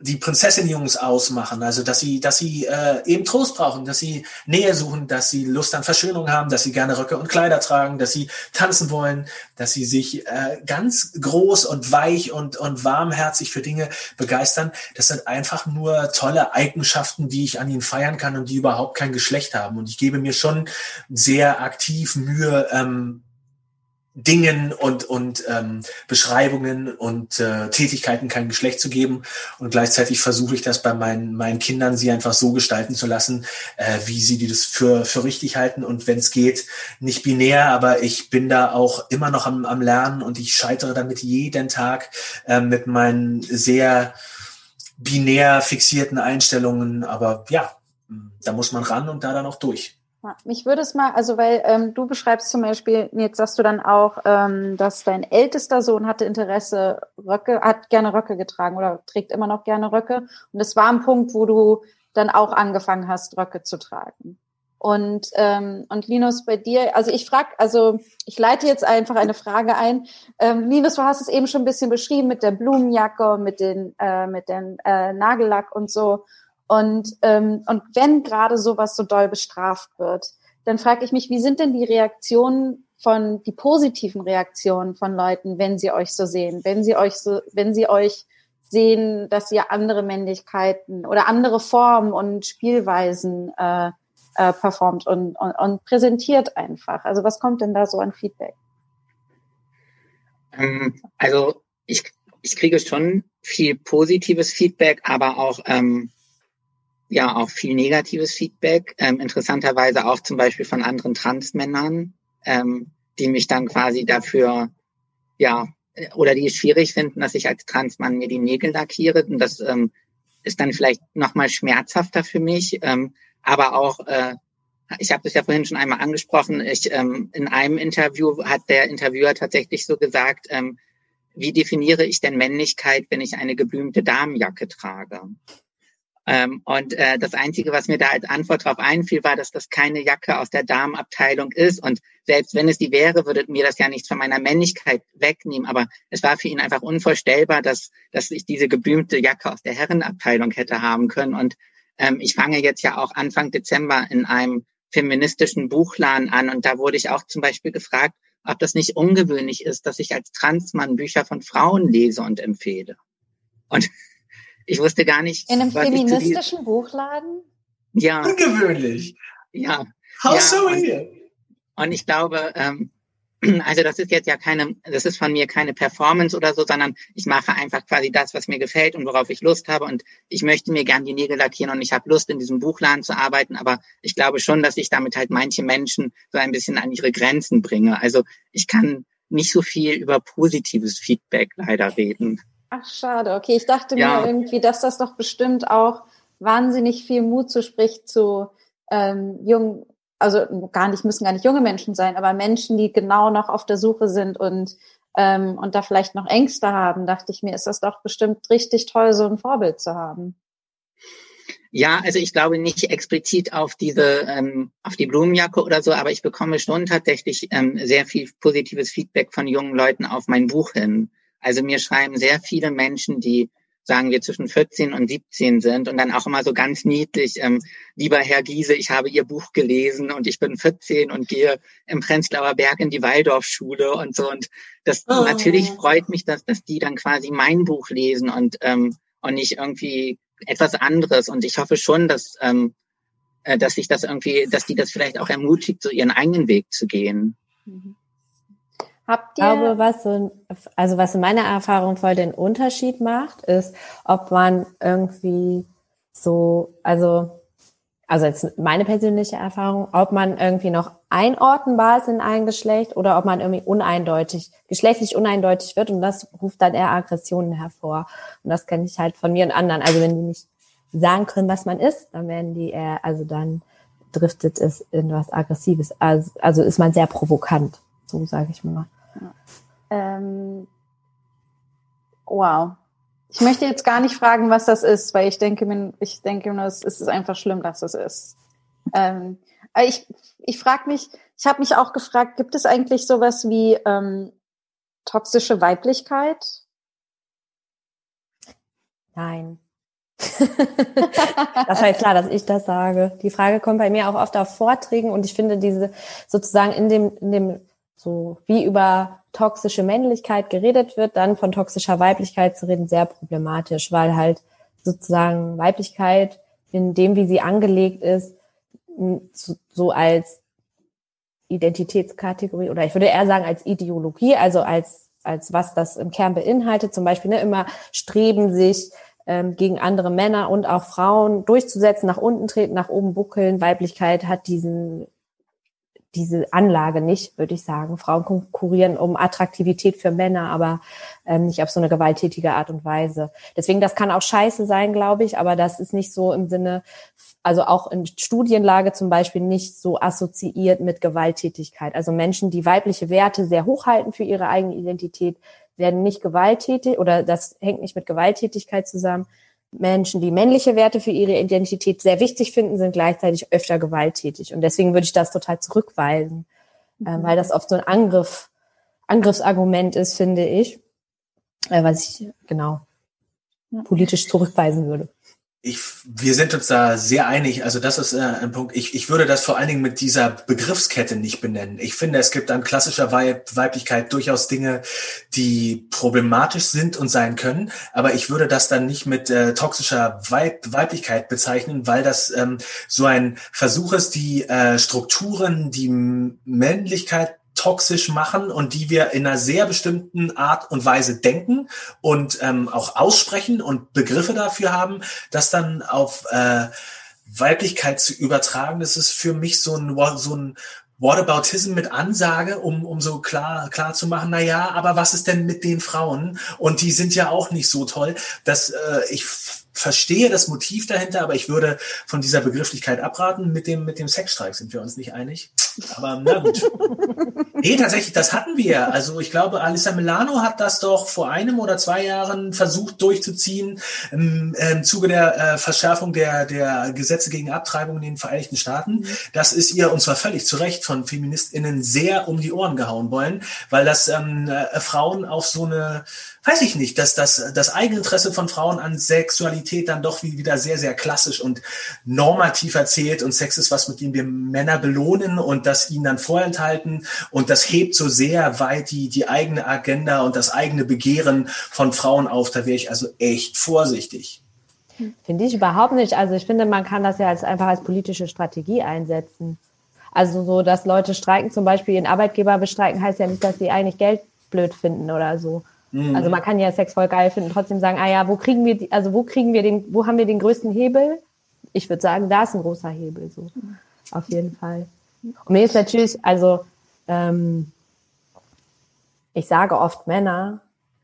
Speaker 5: die Prinzessin-Jungs ausmachen, also dass sie, dass sie äh, eben Trost brauchen, dass sie Nähe suchen, dass sie Lust an Verschönung haben, dass sie gerne Röcke und Kleider tragen, dass sie tanzen wollen, dass sie sich äh, ganz groß und weich und, und warmherzig für Dinge begeistern. Das sind einfach nur tolle Eigenschaften, die ich an ihnen feiern kann und die überhaupt kein Geschlecht haben. Und ich gebe mir schon sehr aktiv Mühe, ähm, Dingen und, und ähm, Beschreibungen und äh, Tätigkeiten kein Geschlecht zu geben. Und gleichzeitig versuche ich das bei meinen, meinen Kindern, sie einfach so gestalten zu lassen, äh, wie sie die das für, für richtig halten. Und wenn es geht, nicht binär, aber ich bin da auch immer noch am, am Lernen und ich scheitere damit jeden Tag äh, mit meinen sehr binär fixierten Einstellungen. Aber ja, da muss man ran und da dann auch durch.
Speaker 2: Ja, mich würde es mal, also weil ähm, du beschreibst zum Beispiel, jetzt sagst du dann auch, ähm, dass dein ältester Sohn hatte Interesse, Röcke, hat gerne Röcke getragen oder trägt immer noch gerne Röcke. Und es war ein Punkt, wo du dann auch angefangen hast, Röcke zu tragen. Und, ähm, und Linus, bei dir, also ich frage, also ich leite jetzt einfach eine Frage ein. Ähm, Linus, du hast es eben schon ein bisschen beschrieben mit der Blumenjacke, mit den, äh, mit den äh, Nagellack und so. Und, ähm, und wenn gerade sowas so doll bestraft wird, dann frage ich mich, wie sind denn die Reaktionen von, die positiven Reaktionen von Leuten, wenn sie euch so sehen, wenn sie euch so, wenn sie euch sehen, dass ihr andere Männlichkeiten oder andere Formen und Spielweisen äh, äh, performt und, und, und präsentiert einfach. Also was kommt denn da so an Feedback?
Speaker 4: Ähm, also ich, ich kriege schon viel positives Feedback, aber auch ähm, ja auch viel negatives Feedback, ähm, interessanterweise auch zum Beispiel von anderen Transmännern, ähm, die mich dann quasi dafür, ja, oder die es schwierig finden, dass ich als Transmann mir die Nägel lackiere. Und das ähm, ist dann vielleicht nochmal schmerzhafter für mich. Ähm, aber auch, äh, ich habe das ja vorhin schon einmal angesprochen, ich, ähm, in einem Interview hat der Interviewer tatsächlich so gesagt, ähm, wie definiere ich denn Männlichkeit, wenn ich eine geblümte Damenjacke trage? Ähm, und äh, das Einzige, was mir da als Antwort darauf einfiel, war, dass das keine Jacke aus der Damenabteilung ist. Und selbst wenn es die wäre, würde mir das ja nichts von meiner Männlichkeit wegnehmen. Aber es war für ihn einfach unvorstellbar, dass, dass ich diese geblümte Jacke aus der Herrenabteilung hätte haben können. Und ähm, ich fange jetzt ja auch Anfang Dezember in einem feministischen Buchladen an. Und da wurde ich auch zum Beispiel gefragt, ob das nicht ungewöhnlich ist, dass ich als Transmann Bücher von Frauen lese und empfehle. Und ich wusste gar nicht.
Speaker 2: In einem feministischen Buchladen?
Speaker 4: Ja.
Speaker 5: Ungewöhnlich.
Speaker 4: Ja.
Speaker 5: How
Speaker 4: ja,
Speaker 5: so
Speaker 4: und,
Speaker 5: weird.
Speaker 4: und ich glaube, ähm, also das ist jetzt ja keine, das ist von mir keine Performance oder so, sondern ich mache einfach quasi das, was mir gefällt und worauf ich Lust habe. Und ich möchte mir gern die Nägel lackieren und ich habe Lust, in diesem Buchladen zu arbeiten. Aber ich glaube schon, dass ich damit halt manche Menschen so ein bisschen an ihre Grenzen bringe. Also ich kann nicht so viel über positives Feedback leider reden.
Speaker 2: Ach, schade. Okay, ich dachte
Speaker 4: Ja.
Speaker 2: mir irgendwie, dass das doch bestimmt auch wahnsinnig viel Mut zuspricht zu ähm, jungen, also gar nicht, müssen gar nicht junge Menschen sein, aber Menschen, die genau noch auf der Suche sind und ähm, und da vielleicht noch Ängste haben, dachte ich mir, ist das doch bestimmt richtig toll, so ein Vorbild zu haben.
Speaker 4: Ja, also ich glaube nicht explizit auf diese, ähm, auf die Blumenjacke oder so, aber ich bekomme schon tatsächlich ähm, sehr viel positives Feedback von jungen Leuten auf mein Buch hin. Also mir schreiben sehr viele Menschen, die sagen wir zwischen 14 und 17 sind und dann auch immer so ganz niedlich, ähm, lieber Herr Giese, ich habe Ihr Buch gelesen und ich bin 14 und gehe im Prenzlauer Berg in die Waldorfschule und so und das
Speaker 5: Oh.
Speaker 4: natürlich freut mich, dass, dass die dann quasi mein Buch lesen und ähm, und nicht irgendwie etwas anderes und ich hoffe schon, dass ähm, äh, dass sich das irgendwie, dass die das vielleicht auch ermutigt, so ihren eigenen Weg zu gehen.
Speaker 2: Mhm. Habt
Speaker 3: Ich
Speaker 2: ihr
Speaker 3: glaube, was so, also was in meiner Erfahrung voll den Unterschied macht, ist, ob man irgendwie so, also, also jetzt meine persönliche Erfahrung, ob man irgendwie noch einordnbar ist in ein Geschlecht oder ob man irgendwie uneindeutig, geschlechtlich uneindeutig wird und das ruft dann eher Aggressionen hervor. Und das kenne ich halt von mir und anderen. Also wenn die nicht sagen können, was man ist, dann werden die eher, also dann driftet es in was Aggressives. Also, also ist man sehr provokant, so sage ich mal.
Speaker 2: Ähm, wow. Ich möchte jetzt gar nicht fragen, was das ist, weil ich denke mir, ich denke nur, es ist einfach schlimm, dass es ist. Ähm, ich ich frage mich, ich habe mich auch gefragt, gibt es eigentlich sowas wie ähm, toxische Weiblichkeit?
Speaker 3: Nein. das war jetzt klar, dass ich das sage. Die Frage kommt bei mir auch oft auf Vorträgen und ich finde diese sozusagen in dem, in dem so wie über toxische Männlichkeit geredet wird, dann von toxischer Weiblichkeit zu reden, sehr problematisch, weil halt sozusagen Weiblichkeit in dem, wie sie angelegt ist, so, als Identitätskategorie oder ich würde eher sagen als Ideologie, also als als was das im Kern beinhaltet, zum Beispiel ne, immer streben sich ähm, gegen andere Männer und auch Frauen durchzusetzen, nach unten treten, nach oben buckeln. Weiblichkeit hat diesen diese Anlage nicht, würde ich sagen. Frauen konkurrieren um Attraktivität für Männer, aber ähm, nicht auf so eine gewalttätige Art und Weise. Deswegen, das kann auch scheiße sein, glaube ich, aber das ist nicht so im Sinne, also auch in Studienlage zum Beispiel nicht so assoziiert mit Gewalttätigkeit. Also Menschen, die weibliche Werte sehr hochhalten für ihre eigene Identität, werden nicht gewalttätig oder das hängt nicht mit Gewalttätigkeit zusammen. Menschen, die männliche Werte für ihre Identität sehr wichtig finden, sind gleichzeitig öfter gewalttätig. Und deswegen würde ich das total zurückweisen, äh, weil das oft so ein Angriff, Angriffsargument ist, finde ich, äh, was ich genau politisch zurückweisen würde.
Speaker 5: Ich, wir sind uns da sehr einig. Also das ist äh, ein Punkt. Ich, ich würde das vor allen Dingen mit dieser Begriffskette nicht benennen. Ich finde, es gibt an klassischer Weib Weiblichkeit durchaus Dinge, die problematisch sind und sein können. Aber ich würde das dann nicht mit äh, toxischer Weib Weiblichkeit bezeichnen, weil das ähm, so ein Versuch ist, die äh, Strukturen, die Männlichkeit toxisch machen und die wir in einer sehr bestimmten Art und Weise denken und ähm, auch aussprechen und Begriffe dafür haben, das dann auf äh, Weiblichkeit zu übertragen, das ist für mich so ein, so ein Whataboutism mit Ansage, um, um so klar, klar zu machen, na ja, aber was ist denn mit den Frauen? Und die sind ja auch nicht so toll. Das, äh, ich verstehe das Motiv dahinter, aber ich würde von dieser Begrifflichkeit abraten. Mit dem, mit dem Sexstreik sind wir uns nicht einig. Aber na gut. nee, tatsächlich, das hatten wir. Also ich glaube, Alissa Milano hat das doch vor einem oder zwei Jahren versucht durchzuziehen im, im Zuge der äh, Verschärfung der, der Gesetze gegen Abtreibung in den Vereinigten Staaten. Das ist ihr, und zwar völlig zu Recht, von FeministInnen sehr um die Ohren gehauen wollen, weil das ähm, äh, Frauen auf so eine weiß ich nicht, dass das, das Eigeninteresse von Frauen an Sexualität dann doch wieder sehr, sehr klassisch und normativ erzählt und Sex ist was, mit dem wir Männer belohnen und das ihnen dann vorenthalten und das hebt so sehr weit die, die eigene Agenda und das eigene Begehren von Frauen auf. Da wäre ich also echt vorsichtig.
Speaker 3: Finde ich überhaupt nicht. Also ich finde, man kann das ja als, einfach als politische Strategie einsetzen. Also so, dass Leute streiken, zum Beispiel ihren Arbeitgeber bestreiken, heißt ja nicht, dass sie eigentlich Geld blöd finden oder so. Mhm. Also man kann ja Sex voll geil finden, trotzdem sagen, ah ja, wo kriegen wir, die, also wo kriegen wir den, wo haben wir den größten Hebel? Ich würde sagen, da ist ein großer Hebel, so. Auf jeden Fall. Und mir ist natürlich, also, ähm, ich sage oft Männer,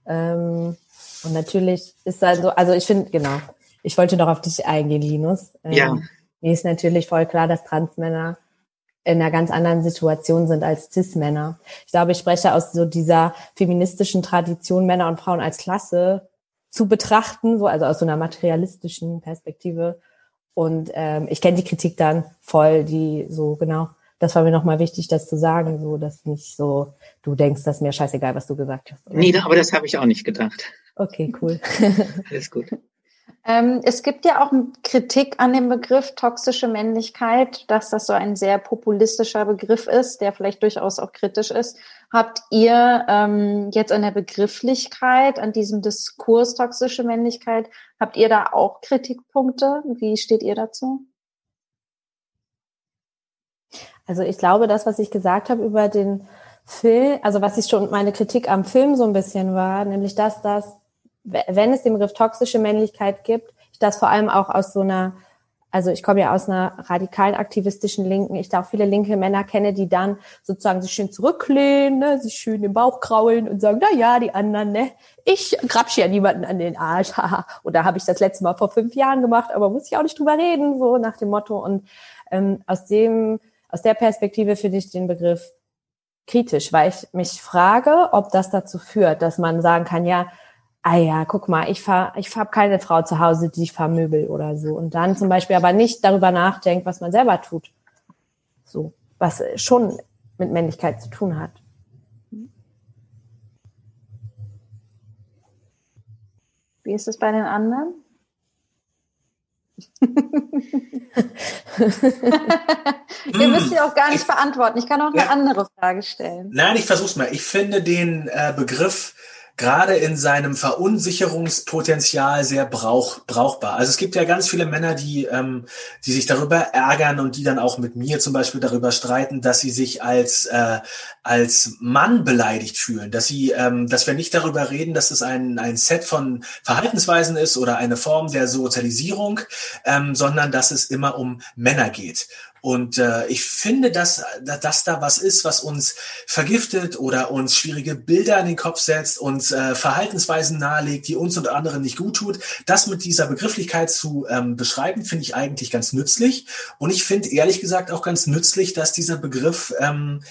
Speaker 3: ähm, und natürlich ist also, also ich finde, genau, ich wollte noch auf dich eingehen, Linus.
Speaker 4: Ähm, ja.
Speaker 3: Mir ist natürlich voll klar, dass Transmänner in einer ganz anderen Situation sind als Cis-Männer. Ich glaube, ich spreche aus so dieser feministischen Tradition, Männer und Frauen als Klasse zu betrachten, so also aus so einer materialistischen Perspektive. Und ähm, ich kenne die Kritik dann voll, die so genau. Das war mir nochmal wichtig, das zu sagen, so dass nicht so du denkst, das ist mir scheißegal, was du gesagt hast.
Speaker 4: Oder? Nee, aber das habe ich auch nicht gedacht.
Speaker 3: Okay, cool.
Speaker 4: Alles gut.
Speaker 2: Ähm, es gibt ja auch Kritik an dem Begriff toxische Männlichkeit, dass das so ein sehr populistischer Begriff ist, der vielleicht durchaus auch kritisch ist. Habt ihr ähm, jetzt an der Begrifflichkeit, an diesem Diskurs toxische Männlichkeit, habt ihr da auch Kritikpunkte? Wie steht ihr dazu?
Speaker 3: Also ich glaube, das, was ich gesagt habe über den Film, also was ich schon meine Kritik am Film so ein bisschen war, nämlich dass das wenn es den Begriff toxische Männlichkeit gibt, ich das vor allem auch aus so einer, also ich komme ja aus einer radikalen aktivistischen Linken, ich da auch viele linke Männer kenne, die dann sozusagen sich schön zurücklehnen, ne, sich schön den Bauch kraulen und sagen, na ja, die anderen, ne, ich grapsch ja niemanden an den Arsch, haha. Oder habe ich das letzte Mal vor fünf Jahren gemacht, aber muss ich auch nicht drüber reden, so nach dem Motto. Und ähm, aus dem, aus der Perspektive finde ich den Begriff kritisch, weil ich mich frage, ob das dazu führt, dass man sagen kann, ja, ah ja, guck mal, ich fahr, ich habe keine Frau zu Hause, die ich vermöbel oder so. Und dann zum Beispiel aber nicht darüber nachdenkt, was man selber tut. So, was schon mit Männlichkeit zu tun hat.
Speaker 2: Wie ist es bei den anderen? Ihr müsst sie auch gar nicht beantworten. Ich kann auch eine ja. andere Frage stellen.
Speaker 5: Nein, ich versuch's mal. Ich finde den äh, Begriff gerade in seinem Verunsicherungspotenzial sehr brauch, brauchbar. Also es gibt ja ganz viele Männer, die, ähm, die sich darüber ärgern und die dann auch mit mir zum Beispiel darüber streiten, dass sie sich als, äh, als Mann beleidigt fühlen, dass sie, ähm, dass wir nicht darüber reden, dass es ein, ein Set von Verhaltensweisen ist oder eine Form der Sozialisierung, ähm, sondern dass es immer um Männer geht. Und äh, ich finde, dass, dass da was ist, was uns vergiftet oder uns schwierige Bilder in den Kopf setzt, uns äh, Verhaltensweisen nahelegt, die uns und anderen nicht gut tut. Das mit dieser Begrifflichkeit zu ähm, beschreiben, finde ich eigentlich ganz nützlich. Und ich finde ehrlich gesagt auch ganz nützlich, dass dieser Begriff ähm,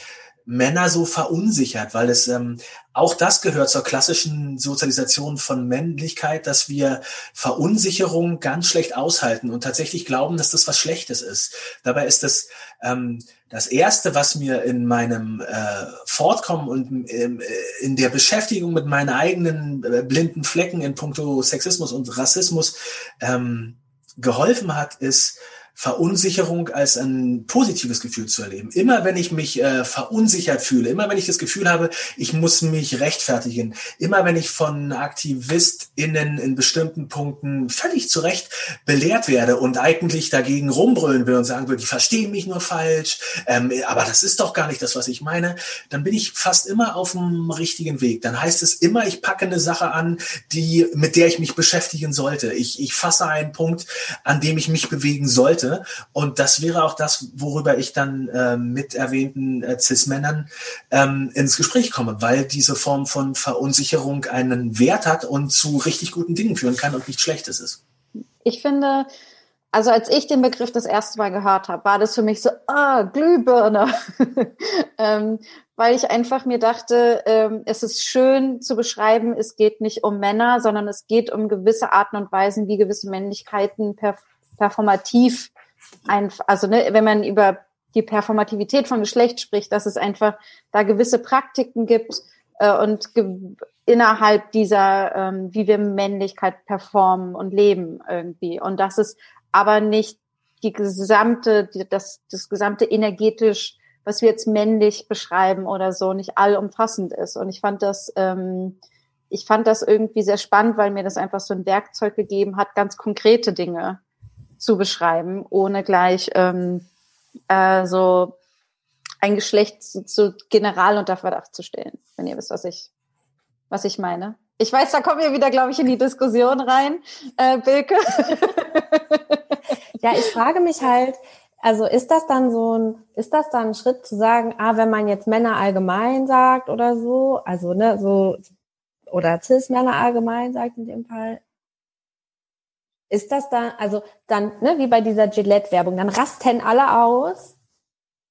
Speaker 5: Männer so verunsichert, weil es ähm, auch das gehört zur klassischen Sozialisation von Männlichkeit, dass wir Verunsicherung ganz schlecht aushalten und tatsächlich glauben, dass das was Schlechtes ist. Dabei ist das ähm, das erste, was mir in meinem äh, Fortkommen und ähm, äh, in der Beschäftigung mit meinen eigenen äh, blinden Flecken in puncto Sexismus und Rassismus ähm, geholfen hat, ist Verunsicherung als ein positives Gefühl zu erleben. Immer wenn ich mich äh, verunsichert fühle, immer wenn ich das Gefühl habe, ich muss mich rechtfertigen, immer wenn ich von AktivistInnen in bestimmten Punkten völlig zu Recht belehrt werde und eigentlich dagegen rumbrüllen will und sagen will, die verstehen mich nur falsch, ähm, aber das ist doch gar nicht das, was ich meine, dann bin ich fast immer auf dem richtigen Weg. Dann heißt es immer, ich packe eine Sache an, die, mit der ich mich beschäftigen sollte. Ich, ich fasse einen Punkt, an dem ich mich bewegen sollte sollte. Und das wäre auch das, worüber ich dann äh, mit erwähnten äh, CIS-Männern ähm, ins Gespräch komme, weil diese Form von Verunsicherung einen Wert hat und zu richtig guten Dingen führen kann und nichts Schlechtes ist.
Speaker 2: Ich finde, also als ich den Begriff das erste Mal gehört habe, war das für mich so, ah, Glühbirne. ähm, weil ich einfach mir dachte, ähm, es ist schön zu beschreiben, es geht nicht um Männer, sondern es geht um gewisse Arten und Weisen, wie gewisse Männlichkeiten per performativ einfach, also ne, wenn man über die Performativität von Geschlecht spricht, dass es einfach da gewisse Praktiken gibt äh, und ge innerhalb dieser, ähm, wie wir Männlichkeit performen und leben irgendwie. Und das ist aber nicht die gesamte, die, das, das gesamte energetisch, was wir jetzt männlich beschreiben oder so, nicht allumfassend ist. Und ich fand das, ähm, ich fand das irgendwie sehr spannend, weil mir das einfach so ein Werkzeug gegeben hat, ganz konkrete Dinge zu beschreiben, ohne gleich ähm, äh, so ein Geschlecht zu, zu general unter Verdacht zu stellen, wenn ihr wisst, was ich, was ich meine. Ich weiß, da kommen wir wieder, glaube ich, in die Diskussion rein, äh, Bilke.
Speaker 3: ja, ich frage mich halt, also ist das dann so ein, ist das dann ein Schritt zu sagen, ah, wenn man jetzt Männer allgemein sagt oder so, also ne, so oder Cis-Männer allgemein sagt in dem Fall, ist das dann, also dann, ne, wie bei dieser Gillette-Werbung, dann rasten alle aus,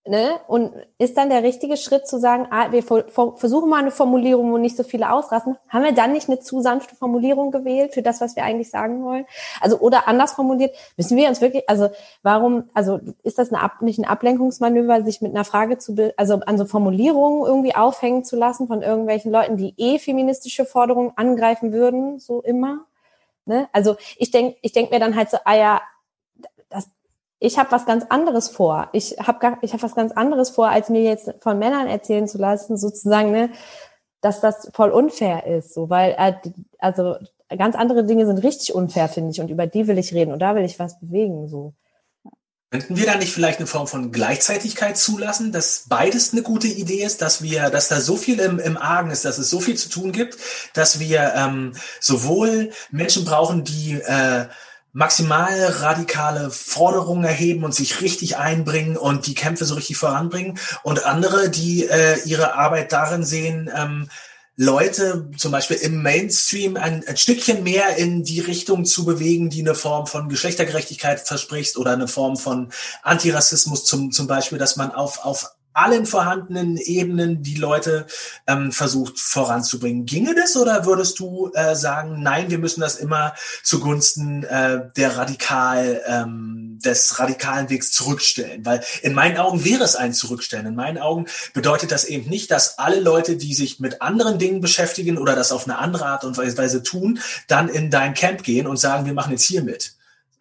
Speaker 3: ne? Und ist dann der richtige Schritt zu sagen, ah, wir versuchen mal eine Formulierung, wo nicht so viele ausrasten. Haben wir dann nicht eine zu sanfte Formulierung gewählt für das, was wir eigentlich sagen wollen? Also, oder anders formuliert, müssen wir uns wirklich, also, warum, also, ist das eine nicht ein Ablenkungsmanöver, sich mit einer Frage zu, also, an so Formulierungen irgendwie aufhängen zu lassen von irgendwelchen Leuten, die eh feministische Forderungen angreifen würden, so immer? Ne? Also ich denk, ich denk mir dann halt so, ah ja, das, ich habe was ganz anderes vor. Ich habe ich hab was ganz anderes vor, als mir jetzt von Männern erzählen zu lassen, sozusagen, ne, dass das voll unfair ist, so, weil äh, also ganz andere Dinge sind richtig unfair, finde ich, und über die will ich reden und da will ich was bewegen, so.
Speaker 5: Könnten wir da nicht vielleicht eine Form von Gleichzeitigkeit zulassen, dass beides eine gute Idee ist, dass wir, dass da so viel im, im Argen ist, dass es so viel zu tun gibt, dass wir ähm, sowohl Menschen brauchen, die äh, maximal radikale Forderungen erheben und sich richtig einbringen und die Kämpfe so richtig voranbringen und andere, die äh, ihre Arbeit darin sehen, ähm, Leute zum Beispiel im Mainstream ein, ein, Stückchen mehr in die Richtung zu bewegen, die eine Form von Geschlechtergerechtigkeit verspricht oder eine Form von Antirassismus zum, zum Beispiel, dass man auf, auf allen vorhandenen Ebenen die Leute ähm, versucht voranzubringen. Ginge das oder würdest du äh, sagen, nein, wir müssen das immer zugunsten äh, der radikal ähm, des radikalen Wegs zurückstellen? Weil in meinen Augen wäre es ein Zurückstellen. In meinen Augen bedeutet das eben nicht, dass alle Leute, die sich mit anderen Dingen beschäftigen oder das auf eine andere Art und Weise tun, dann in dein Camp gehen und sagen, wir machen jetzt hier mit.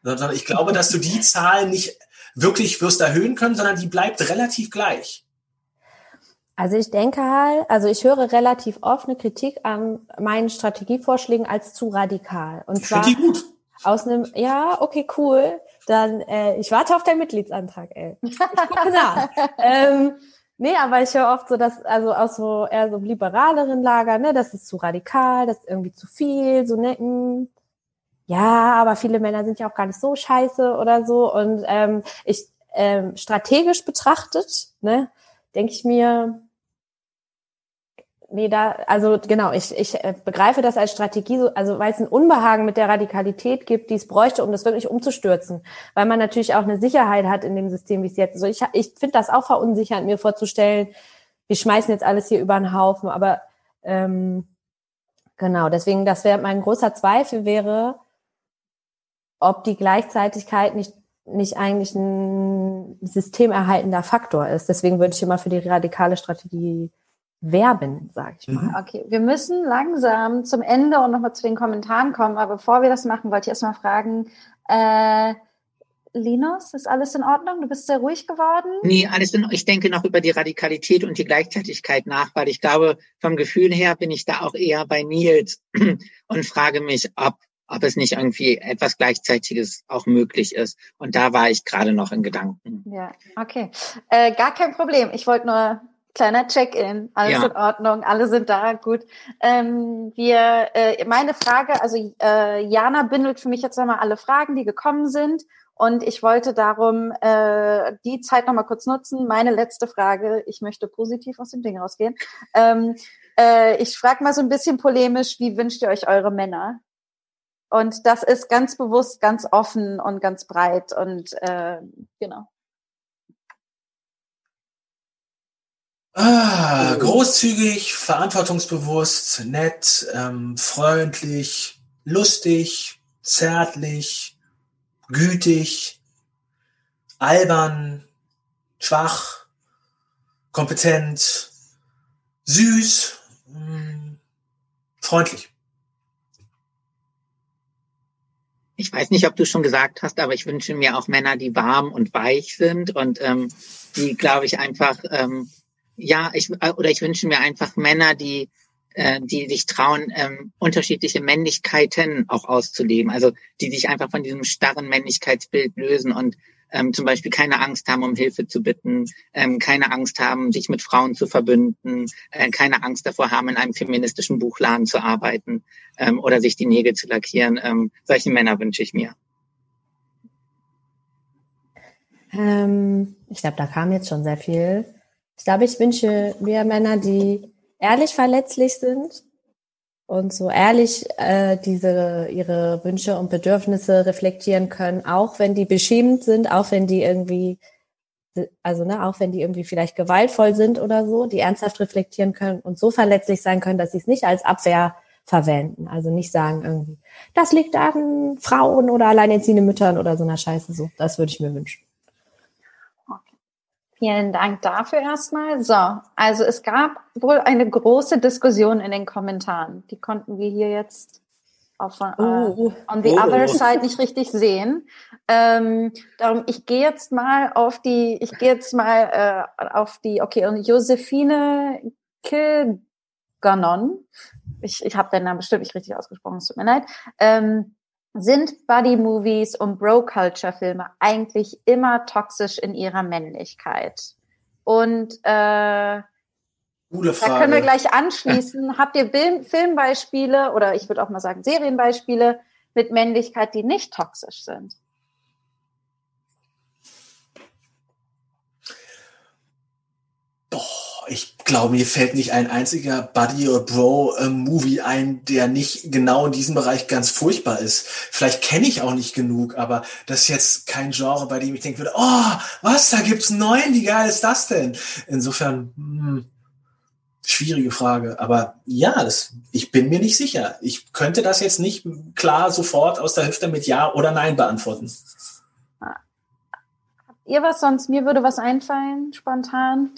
Speaker 5: Sondern ich glaube, dass du die Zahl nicht wirklich wirst erhöhen können, sondern die bleibt relativ gleich.
Speaker 3: Also ich denke halt, also ich höre relativ oft eine Kritik an meinen Strategievorschlägen als zu radikal. Und zwar
Speaker 5: die gut.
Speaker 3: aus einem, ja, okay, cool. Dann, äh, ich warte auf deinen Mitgliedsantrag, ey. Ich gucke nach. ähm, nee, aber ich höre oft so, dass, also aus so eher so liberaleren Lager, ne, das ist zu radikal, das ist irgendwie zu viel, so ne, mh, hm. ja, aber viele Männer sind ja auch gar nicht so scheiße oder so. Und ähm, ich ähm, strategisch betrachtet, ne, denke ich mir, nee, da, also genau, ich, ich äh, begreife das als Strategie, so, also weil es ein Unbehagen mit der Radikalität gibt, die es bräuchte, um das wirklich umzustürzen. Weil man natürlich auch eine Sicherheit hat in dem System, wie es jetzt ist. Also ich, ich finde das auch verunsichernd, mir vorzustellen, wir schmeißen jetzt alles hier über den Haufen, aber ähm, genau, deswegen, das wäre mein großer Zweifel wäre, ob die Gleichzeitigkeit nicht nicht eigentlich ein systemerhaltender Faktor ist. Deswegen würde ich immer für die radikale Strategie werben, sage ich mal.
Speaker 2: Mhm. Okay, wir müssen langsam zum Ende und nochmal zu den Kommentaren kommen. Aber bevor wir das machen, wollte ich erstmal fragen, äh, Linus, ist alles in Ordnung? Du bist sehr ruhig geworden?
Speaker 4: Nee, alles in Ich denke noch über die Radikalität und die Gleichzeitigkeit nach, weil ich glaube, vom Gefühl her bin ich da auch eher bei Nils und frage mich, ob, ob es nicht irgendwie etwas Gleichzeitiges auch möglich ist. Und da war ich gerade noch in Gedanken.
Speaker 2: Ja, okay. Äh, gar kein Problem. Ich wollte nur kleiner Check-in, alles ja. in Ordnung, alle sind da, gut. Ähm, wir, äh, meine Frage, also äh, Jana bindelt für mich jetzt nochmal alle Fragen, die gekommen sind. Und ich wollte darum äh, die Zeit nochmal kurz nutzen. Meine letzte Frage, ich möchte positiv aus dem Ding rausgehen. Ähm, äh, ich frage mal so ein bisschen polemisch, wie wünscht ihr euch eure Männer? Und das ist ganz bewusst, ganz offen und ganz breit und äh, genau.
Speaker 5: Ah, großzügig, verantwortungsbewusst, nett, ähm, freundlich, lustig, zärtlich, gütig, albern, schwach, kompetent, süß, mh, mm, freundlich.
Speaker 4: Ich weiß nicht, ob du schon gesagt hast, aber ich wünsche mir auch Männer, die warm und weich sind und ähm, die, glaube ich, einfach ähm, ja, ich äh, oder ich wünsche mir einfach Männer, die äh, die sich trauen, ähm, unterschiedliche Männlichkeiten auch auszuleben. Also die sich einfach von diesem starren Männlichkeitsbild lösen und ähm, zum Beispiel keine Angst haben, um Hilfe zu bitten, ähm, keine Angst haben, sich mit Frauen zu verbünden, äh, keine Angst davor haben, in einem feministischen Buchladen zu arbeiten ähm, oder sich die Nägel zu lackieren. Ähm, solche Männer wünsche ich mir.
Speaker 3: Ähm, ich glaube, da kam jetzt schon sehr viel. Ich glaube, ich wünsche mir Männer, die ehrlich verletzlich sind und so ehrlich äh, diese ihre Wünsche und Bedürfnisse reflektieren können, auch wenn die beschämend sind, auch wenn die irgendwie also ne, auch wenn die irgendwie vielleicht gewaltvoll sind oder so, die ernsthaft reflektieren können und so verletzlich sein können, dass sie es nicht als Abwehr verwenden. Also nicht sagen irgendwie, das liegt an Frauen oder alleinerziehenden Müttern oder so einer Scheiße so. Das würde ich mir wünschen.
Speaker 2: Vielen Dank dafür erstmal. So, also es gab wohl eine große Diskussion in den Kommentaren. Die konnten wir hier jetzt auf uh, uh, on the oh. other side nicht richtig sehen. Ähm, darum, ich gehe jetzt mal auf die, ich gehe jetzt mal äh, auf die, okay, und Josephine Kilganon, ich, ich habe den Namen bestimmt nicht richtig ausgesprochen, es tut mir leid, ähm, sind Buddy-Movies und Bro-Culture-Filme eigentlich immer toxisch in ihrer Männlichkeit? Und äh,
Speaker 5: Gute Frage.
Speaker 2: da können wir gleich anschließen. Habt ihr Filmbeispiele oder ich würde auch mal sagen Serienbeispiele mit Männlichkeit, die nicht toxisch sind?
Speaker 5: Ich glaube, mir fällt nicht ein einziger Buddy oder Bro-Movie ein, der nicht genau in diesem Bereich ganz furchtbar ist. Vielleicht kenne ich auch nicht genug, aber das ist jetzt kein Genre, bei dem ich denken würde, oh, was, da gibt's einen neuen, wie geil ist das denn? Insofern, hm, schwierige Frage. Aber ja, das, ich bin mir nicht sicher. Ich könnte das jetzt nicht klar sofort aus der Hüfte mit Ja oder Nein beantworten.
Speaker 2: Habt ihr was sonst? Mir würde was einfallen, spontan.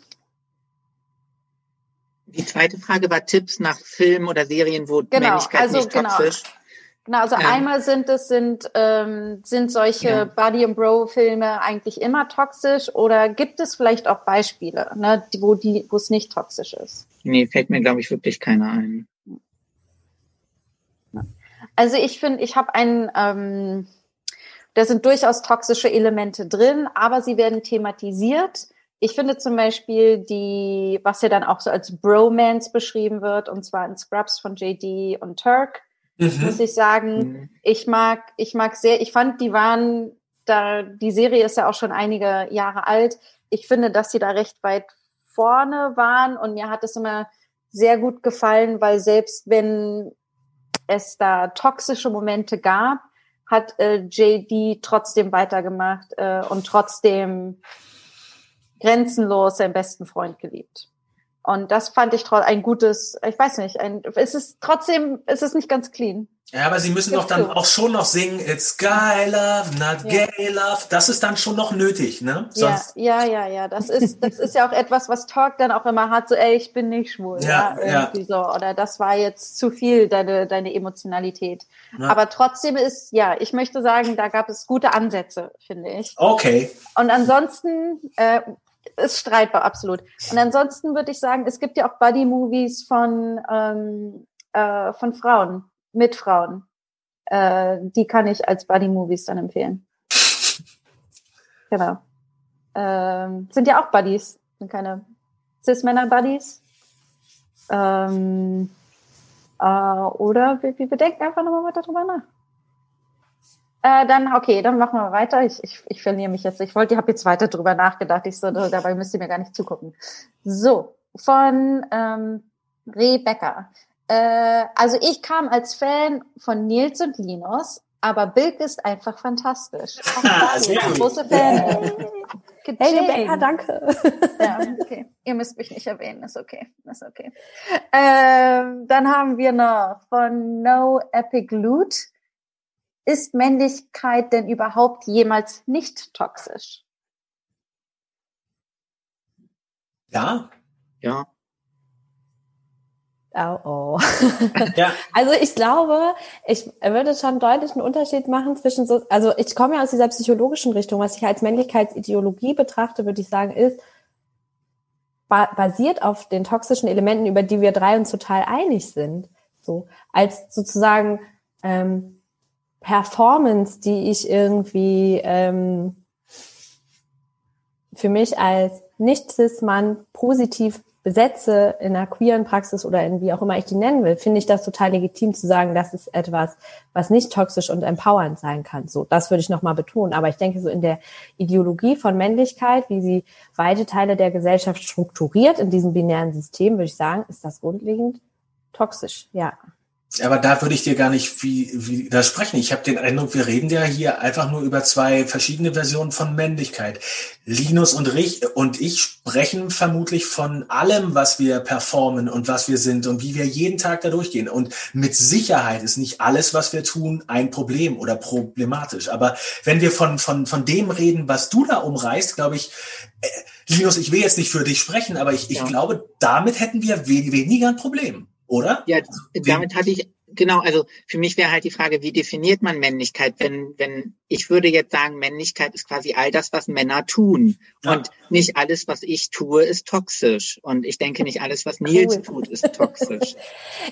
Speaker 4: Die zweite Frage war Tipps nach Filmen oder Serien, wo genau, Männlichkeit also, nicht genau. toxisch.
Speaker 2: Genau, also ähm, einmal sind es sind ähm, sind solche ja. Buddy and Bro Filme eigentlich immer toxisch oder gibt es vielleicht auch Beispiele, ne, wo die wo es nicht toxisch ist?
Speaker 4: Nee, fällt mir glaube ich wirklich keiner ein.
Speaker 2: Also ich finde, ich habe einen ähm, da sind durchaus toxische Elemente drin, aber sie werden thematisiert ich finde zum Beispiel die, was ja dann auch so als Bromance beschrieben wird, und zwar in Scrubs von JD und Turk, mhm. muss ich sagen, mhm. ich mag, ich mag sehr, ich fand, die waren da, die Serie ist ja auch schon einige Jahre alt. Ich finde, dass sie da recht weit vorne waren und mir hat es immer sehr gut gefallen, weil selbst wenn es da toxische Momente gab, hat äh, JD trotzdem weitergemacht äh, und trotzdem grenzenlos seinen besten Freund geliebt. Und das fand ich ein gutes, ich weiß nicht, ein, es ist trotzdem, es ist nicht ganz clean.
Speaker 5: Ja, aber sie müssen doch dann auch schon noch singen, it's guy love, not ja. gay love. Das ist dann schon noch nötig, ne?
Speaker 2: Sonst ja, ja, ja, ja. Das ist, das ist ja auch etwas, was Talk dann auch immer hat, so, ey, ich bin nicht schwul. Ja, ja irgendwie ja. so. Oder das war jetzt zu viel, deine, deine Emotionalität. Ja. Aber trotzdem ist, ja, ich möchte sagen, da gab es gute Ansätze, finde ich.
Speaker 5: Okay.
Speaker 2: Und ansonsten, äh, ist streitbar, absolut. Und ansonsten würde ich sagen, es gibt ja auch Buddy-Movies von, ähm, äh, von Frauen, mit Frauen. Äh, die kann ich als Buddy-Movies dann empfehlen. genau. Ähm, sind ja auch Buddies, sind keine Cis-Männer-Buddies. Ähm, äh, oder wir, wir denken einfach nochmal weiter drüber nach. Äh, dann, okay, dann machen wir weiter. Ich, ich, ich verliere mich jetzt. Ich wollte, ich habe jetzt weiter drüber nachgedacht. Ich so, dabei müsst ihr mir gar nicht zugucken. So, von ähm, Rebecca. Äh, also ich kam als Fan von Nils und Linus, aber Bilk ist einfach fantastisch. Auch da bin ich ein großer Fan.
Speaker 3: Hey, Rebecca, danke.
Speaker 2: Ja, okay. Ihr müsst mich nicht erwähnen, ist okay. Ist okay. Ähm, dann haben wir noch von No Epic Loot. Ist Männlichkeit denn überhaupt jemals nicht toxisch?
Speaker 5: Ja,
Speaker 4: Ja.
Speaker 3: Oh, oh.
Speaker 5: ja.
Speaker 3: Also ich glaube, ich würde schon deutlich einen Unterschied machen zwischen so, also ich komme ja aus dieser psychologischen Richtung, was ich als Männlichkeitsideologie betrachte, würde ich sagen, ist ba basiert auf den toxischen Elementen, über die wir drei uns total einig sind. So als sozusagen ähm, Performance, die ich irgendwie ähm, für mich als nicht-cis-Mann positiv besetze in einer queeren Praxis oder in wie auch immer ich die nennen will, finde ich das total legitim zu sagen, das ist etwas, was nicht toxisch und empowernd sein kann. So, das würde ich nochmal betonen. Aber ich denke, so in der Ideologie von Männlichkeit, wie sie weite Teile der Gesellschaft strukturiert in diesem binären System, würde ich sagen, ist das grundlegend toxisch, ja.
Speaker 5: Aber da würde ich dir gar nicht wie, wie widersprechen. Ich habe den Eindruck, wir reden ja hier einfach nur über zwei verschiedene Versionen von Männlichkeit. Linus und ich, und ich sprechen vermutlich von allem, was wir performen und was wir sind und wie wir jeden Tag da durchgehen. Und mit Sicherheit ist nicht alles, was wir tun, ein Problem oder problematisch. Aber wenn wir von, von, von dem reden, was du da umreißt, glaube ich, äh, Linus, ich will jetzt nicht für dich sprechen, aber ich, ich
Speaker 4: Ja.
Speaker 5: glaube, damit hätten wir we weniger ein Problem, oder?
Speaker 4: Ja, damit hatte ich, genau, also für mich wäre halt die Frage, wie definiert man Männlichkeit? Wenn, wenn, ich würde jetzt sagen, Männlichkeit ist quasi all das, was Männer tun.
Speaker 5: Ja.
Speaker 4: Und nicht alles, was ich tue, ist toxisch. Und ich denke, nicht alles, was Nils
Speaker 3: Cool.
Speaker 4: tut, ist toxisch.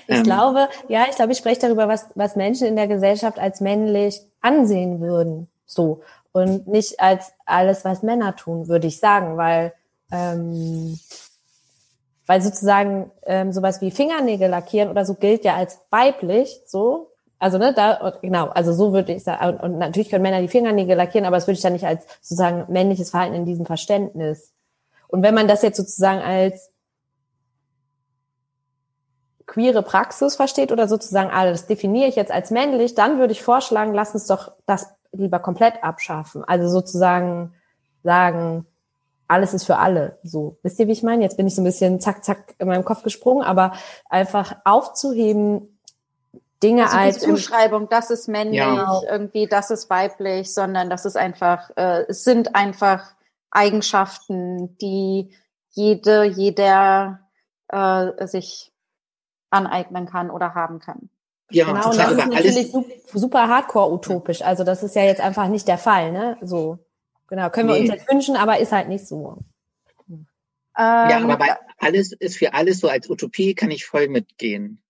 Speaker 3: Ich
Speaker 4: Ähm.
Speaker 3: glaube, ja, ich glaube, ich spreche darüber, was, was Menschen in der Gesellschaft als männlich ansehen würden. So. Und nicht als alles, was Männer tun, würde ich sagen, weil, ähm, weil sozusagen ähm, sowas wie Fingernägel lackieren oder so gilt ja als weiblich, so. Also ne, da genau, also so würde ich sagen. Und, natürlich können Männer die Fingernägel lackieren, aber das würde ich dann nicht als sozusagen männliches Verhalten in diesem Verständnis. Und wenn man das jetzt sozusagen als queere Praxis versteht oder sozusagen, ah, das definiere ich jetzt als männlich, dann würde ich vorschlagen, lass uns doch das lieber komplett abschaffen. Also sozusagen sagen, alles ist für alle. So, wisst ihr, wie ich meine? Jetzt bin ich so ein bisschen zack, zack in meinem Kopf gesprungen, aber einfach aufzuheben, Dinge
Speaker 2: Also
Speaker 3: als
Speaker 2: die Zuschreibung, das ist männlich,
Speaker 4: Ja.
Speaker 2: irgendwie, das ist weiblich, sondern das ist einfach, äh, es sind einfach Eigenschaften, die jede, jeder äh, sich aneignen kann oder haben kann.
Speaker 4: Ja,
Speaker 3: Genau, und das ist natürlich su- super hardcore utopisch. Also das ist ja jetzt einfach nicht der Fall, ne? So. Genau, können wir uns jetzt wünschen, aber ist halt nicht so.
Speaker 4: ja,
Speaker 2: Ähm,
Speaker 4: aber bei alles ist für alles so als Utopie kann ich voll mitgehen.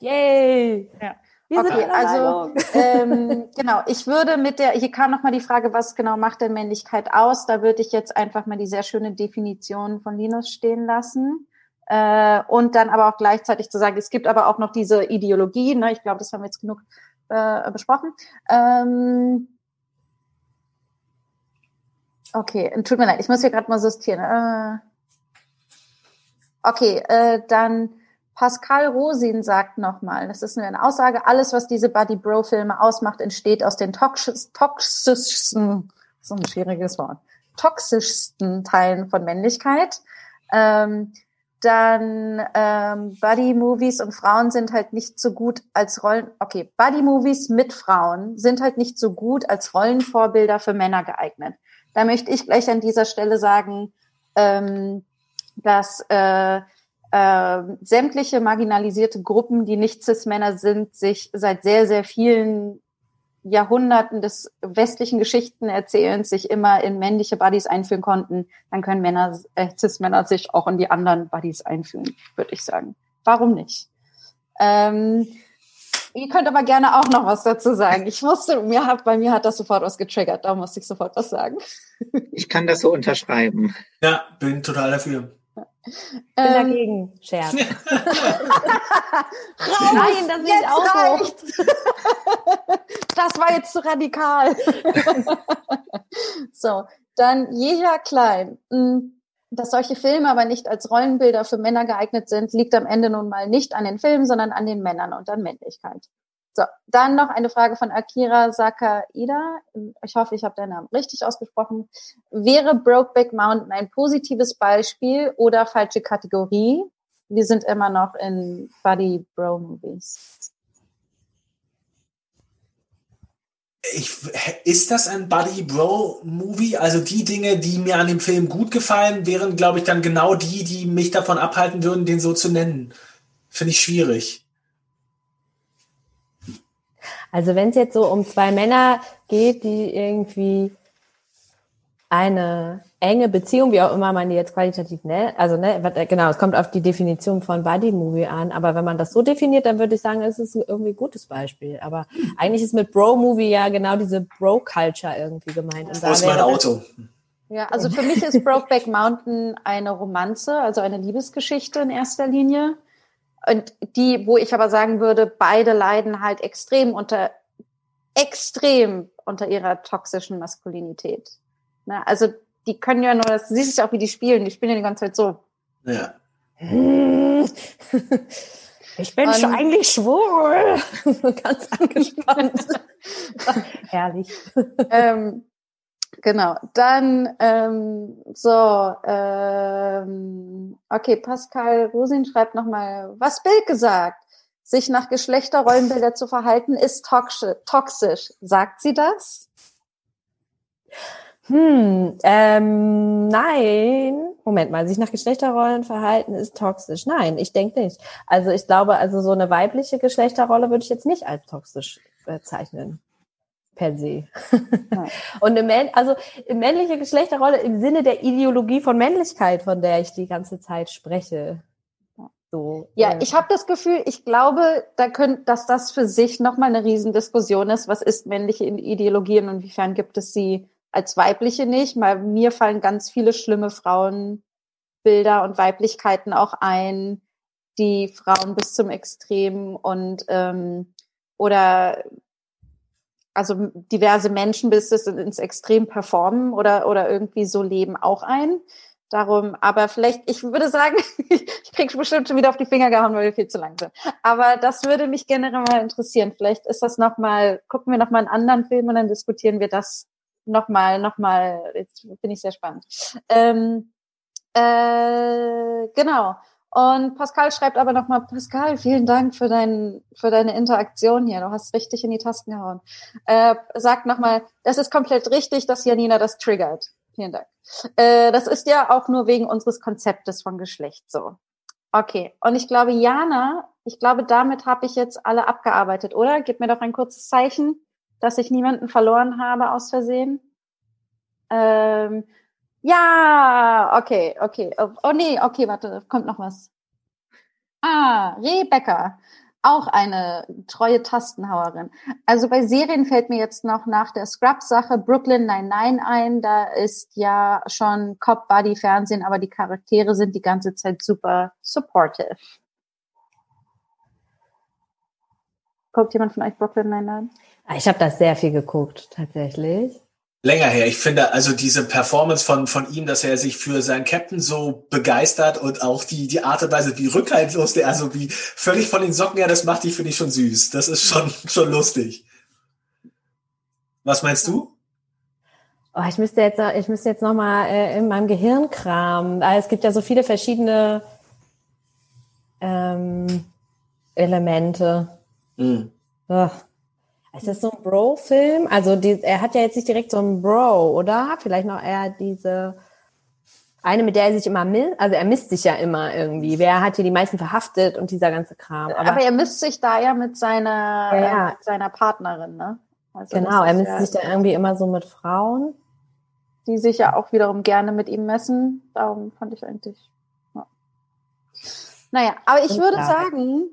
Speaker 3: Yay!
Speaker 2: Ja.
Speaker 3: Wir
Speaker 2: Okay, also ähm, genau, ich würde mit der, hier kam nochmal die Frage, was genau macht denn Männlichkeit aus? Da würde ich jetzt einfach mal die sehr schöne Definition von Linus stehen lassen. Äh, und dann aber auch gleichzeitig zu sagen, es gibt aber auch noch diese Ideologie, ne? ich glaube, das haben wir jetzt genug äh, besprochen. Ähm, okay, tut mir leid, ich muss hier gerade mal sortieren. Äh, okay, äh, dann Pascal Rosin sagt nochmal, das ist nur eine Aussage, alles, was diese Buddy-Bro-Filme ausmacht, entsteht aus den toxisch, toxischsten, so ein schwieriges Wort, toxischsten Teilen von Männlichkeit. Ähm, dann ähm, Buddy-Movies und Frauen sind halt nicht so gut als Rollen, okay, Buddy-Movies mit Frauen sind halt nicht so gut als Rollenvorbilder für Männer geeignet. Da möchte ich gleich an dieser Stelle sagen, ähm, dass äh, äh, sämtliche marginalisierte Gruppen, die nicht cis-Männer sind, sich seit sehr, sehr vielen Jahrhunderten des westlichen Geschichtenerzählens sich immer in männliche Buddies einführen konnten, dann können Männer, äh, cis-Männer sich auch in die anderen Buddies einführen, würde ich sagen. Warum nicht? Ähm, ihr könnt aber gerne auch noch was dazu sagen. Ich musste, mir hat, bei mir hat das sofort was getriggert, da musste ich sofort was sagen.
Speaker 4: Ich kann das so unterschreiben.
Speaker 5: Ja, bin total dafür.
Speaker 3: Ich bin
Speaker 2: Ähm,
Speaker 3: dagegen, Scherz.
Speaker 2: raus,
Speaker 3: Nein, das ich
Speaker 2: jetzt
Speaker 3: auch so.
Speaker 2: reicht's. das war jetzt zu radikal. so, dann Jeja Klein. Dass solche Filme aber nicht als Rollenbilder für Männer geeignet sind, liegt am Ende nun mal nicht an den Filmen, sondern an den Männern und an Männlichkeit. So, dann noch eine Frage von Akira Sakaida. Ich hoffe, ich habe deinen Namen richtig ausgesprochen. Wäre Brokeback Mountain ein positives Beispiel oder falsche Kategorie? Wir sind immer noch in Buddy Bro Movies.
Speaker 5: Ich, ist das ein Buddy Bro Movie? Also die Dinge, die mir an dem Film gut gefallen, wären, glaube ich, dann genau die, die mich davon abhalten würden, den so zu nennen. Finde ich schwierig.
Speaker 3: Also wenn es jetzt so um zwei Männer geht, die irgendwie eine enge Beziehung, wie auch immer man die jetzt qualitativ nennt, also ne, genau, es kommt auf die Definition von Buddy Movie an, aber wenn man das so definiert, dann würde ich sagen, es ist irgendwie ein gutes Beispiel. Aber eigentlich ist mit Bro Movie ja genau diese Bro Culture irgendwie gemeint.
Speaker 5: Und Wo ist mein Auto?
Speaker 2: Ja, also für mich ist Brokeback Mountain eine Romanze, also eine Liebesgeschichte in erster Linie. Und die, wo ich aber sagen würde, beide leiden halt extrem unter, extrem unter ihrer toxischen Maskulinität. Ne? Also die können ja nur, das, du siehst es ja auch, wie die spielen, die spielen ja die ganze Zeit so.
Speaker 5: Ja.
Speaker 3: Ich bin schon eigentlich schwul. Ganz angespannt. Herrlich.
Speaker 2: Ähm, Genau, dann ähm, so, ähm, okay, Pascal Rosin schreibt nochmal, was Bild gesagt? Sich nach Geschlechterrollenbilder zu verhalten, ist toxisch. Sagt sie das?
Speaker 3: Hm, ähm, nein. Moment mal, sich nach Geschlechterrollen verhalten ist toxisch. Nein, ich denke nicht. Also ich glaube, also so eine weibliche Geschlechterrolle würde ich jetzt nicht als toxisch bezeichnen per se. Ja. Und im, also im männliche Geschlechterrolle im Sinne der Ideologie von Männlichkeit, von der ich die ganze Zeit spreche.
Speaker 2: So, ja, äh. ich habe das Gefühl, ich glaube, da könnt, dass das für sich nochmal eine Riesendiskussion ist. Was ist männliche Ideologie und inwiefern gibt es sie als weibliche nicht? Weil mir fallen ganz viele schlimme Frauenbilder und Weiblichkeiten auch ein, die Frauen bis zum Extrem und ähm, oder also diverse Menschen bis es ins Extrem performen oder, oder irgendwie so leben auch ein. Darum, aber vielleicht, ich würde sagen, ich krieg bestimmt schon wieder auf die Finger gehauen, weil wir viel zu lang sind. Aber das würde mich generell mal interessieren. Vielleicht ist das nochmal, gucken wir nochmal einen anderen Film und dann diskutieren wir das nochmal, nochmal, jetzt bin ich sehr spannend. Ähm, äh, genau. Und Pascal schreibt aber nochmal, Pascal, vielen Dank für, dein, für deine Interaktion hier. Du hast richtig in die Tasten gehauen. Äh, sagt nochmal, das ist komplett richtig, dass Janina das triggert. Vielen Dank. Äh, das ist ja auch nur wegen unseres Konzeptes von Geschlecht so. Okay. Und ich glaube, Jana, ich glaube, damit habe ich jetzt alle abgearbeitet, oder? Gib mir doch ein kurzes Zeichen, dass ich niemanden verloren habe aus Versehen. Ähm, ja, okay, okay. Oh, oh nee, okay, warte, kommt noch was. Ah, Rebecca, auch eine treue Tastenhauerin. Also bei Serien fällt mir jetzt noch nach der Scrub-Sache Brooklyn 99 ein. Da ist ja schon Cop-Buddy-Fernsehen, aber die Charaktere sind die ganze Zeit super supportive. Guckt jemand von euch Brooklyn 99?
Speaker 3: Ich habe das sehr viel geguckt, tatsächlich
Speaker 5: länger her. Ich finde also diese Performance von, von ihm, dass er sich für seinen Captain so begeistert und auch die, die Art und Weise, wie rückhaltlos der, also wie völlig von den Socken her, das macht die, finde ich schon süß. Das ist schon, schon lustig. Was meinst du?
Speaker 3: Oh, ich müsste jetzt, ich müsste jetzt noch mal äh, in meinem Gehirn kramen. Ah, es gibt ja so viele verschiedene ähm, Elemente. Mm. Oh. Ist das so ein Bro-Film? Also die, er hat ja jetzt nicht direkt so einen Bro, oder? Vielleicht noch eher diese eine, mit der er sich immer misst, also er misst sich ja immer irgendwie. Wer hat hier die meisten verhaftet und dieser ganze Kram.
Speaker 2: Aber, Aber er misst sich da ja mit seiner, ja. äh, mit seiner Partnerin, ne?
Speaker 3: Also genau, er misst ja sich da irgendwie immer so mit Frauen.
Speaker 2: Die sich ja auch wiederum gerne mit ihm messen. Darum fand ich eigentlich. Ja. Naja, aber ich würde sagen,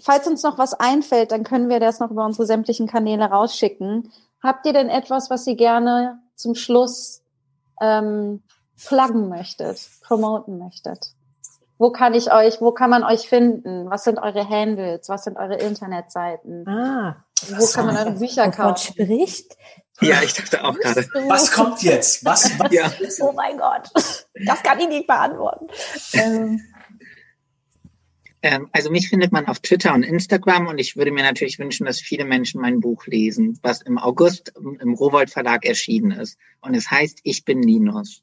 Speaker 2: falls uns noch was einfällt, dann können wir das noch über unsere sämtlichen Kanäle rausschicken. Habt ihr denn etwas, was ihr gerne zum Schluss ähm, pluggen möchtet, promoten möchtet? Wo kann ich euch, wo kann man euch finden? Was sind eure Handles? Was sind eure Internetseiten?
Speaker 3: Ah,
Speaker 2: wo kann man eure Bücher kaufen?
Speaker 3: Gott spricht.
Speaker 4: Ja, ich dachte auch gerade.
Speaker 5: Was kommt jetzt? Was? was?
Speaker 4: Ja.
Speaker 3: Oh mein Gott, das kann ich nicht beantworten. Ähm,
Speaker 4: Ähm, also mich findet man auf Twitter und Instagram und ich würde mir natürlich wünschen, dass viele Menschen mein Buch lesen, was im August im Rowold Verlag erschienen ist. Und es heißt Ich bin Linus.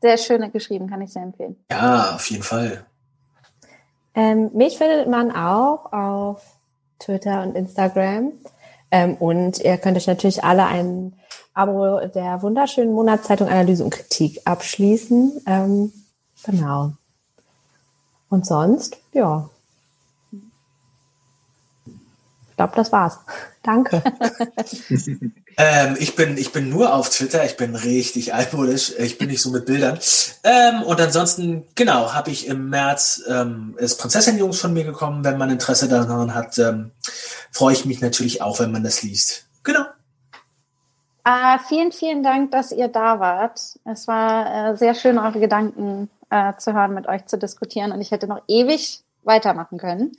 Speaker 2: Sehr schöne geschrieben, kann ich sehr empfehlen.
Speaker 5: Ja, auf jeden Fall.
Speaker 3: Ähm, mich findet man auch auf Twitter und Instagram. Ähm, und ihr könnt euch natürlich alle ein Abo der wunderschönen Monatszeitung Analyse und Kritik abschließen. Ähm, genau. Und sonst, ja. Ich glaube, das war's. Danke.
Speaker 5: Ähm, ich bin, ich bin nur auf Twitter. Ich bin richtig altmodisch. Ich bin nicht so mit Bildern. Ähm, und ansonsten, genau, habe ich im März ähm, ist Prinzessin-Jungs von mir gekommen. Wenn man Interesse daran hat, ähm, freue ich mich natürlich auch, wenn man das liest. Genau.
Speaker 2: Ah, vielen, vielen Dank, dass ihr da wart. Es war äh, sehr schön, eure Gedanken äh, zu hören, mit euch zu diskutieren. Und ich hätte noch ewig weitermachen können.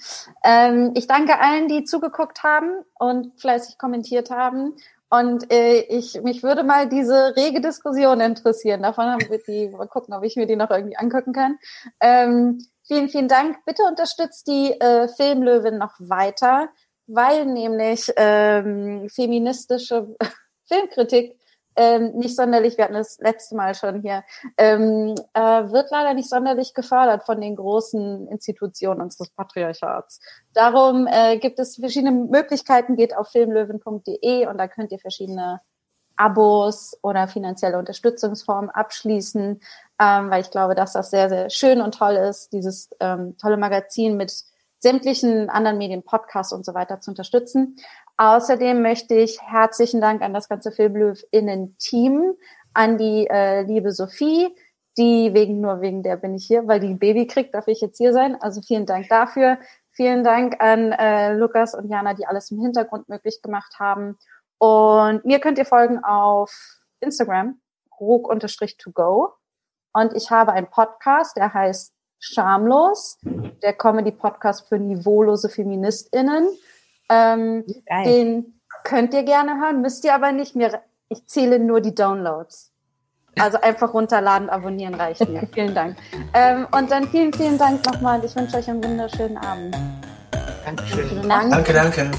Speaker 2: Ähm, ich danke allen, die zugeguckt haben und fleißig kommentiert haben. Und äh, ich mich würde mal diese rege Diskussion interessieren. Davon haben wir die, mal gucken, ob ich mir die noch irgendwie angucken kann. Ähm, vielen, vielen Dank. Bitte unterstützt die äh, Filmlöwin noch weiter, weil nämlich ähm, feministische Filmkritik ähm, nicht sonderlich, wir hatten das letzte Mal schon hier, ähm, äh, wird leider nicht sonderlich gefördert von den großen Institutionen unseres Patriarchats. Darum äh, gibt es verschiedene Möglichkeiten, geht auf filmlöwen.de und da könnt ihr verschiedene Abos oder finanzielle Unterstützungsformen abschließen, ähm, weil ich glaube, dass das sehr, sehr schön und toll ist, dieses ähm, tolle Magazin mit sämtlichen anderen Medien, Podcasts und so weiter zu unterstützen. Außerdem möchte ich herzlichen Dank an das ganze Filmlöw-Innen-Team, an die äh, liebe Sophie, die wegen nur wegen der bin ich hier, weil die ein Baby kriegt, darf ich jetzt hier sein. Also vielen Dank dafür. Vielen Dank an äh, Lukas und Jana, die alles im Hintergrund möglich gemacht haben. Und mir könnt ihr folgen auf Instagram, rug-to-go. Und ich habe einen Podcast, der heißt Schamlos, der Comedy-Podcast für niveaulose FeministInnen. Ähm, den könnt ihr gerne hören, müsst ihr aber nicht. Mir, ich zähle nur die Downloads. Also einfach runterladen, abonnieren reicht mir. vielen Dank. Ähm, und dann vielen, vielen Dank nochmal und ich wünsche euch einen wunderschönen Abend.
Speaker 4: Dankeschön.
Speaker 2: Vielen Dank.
Speaker 5: Danke, danke.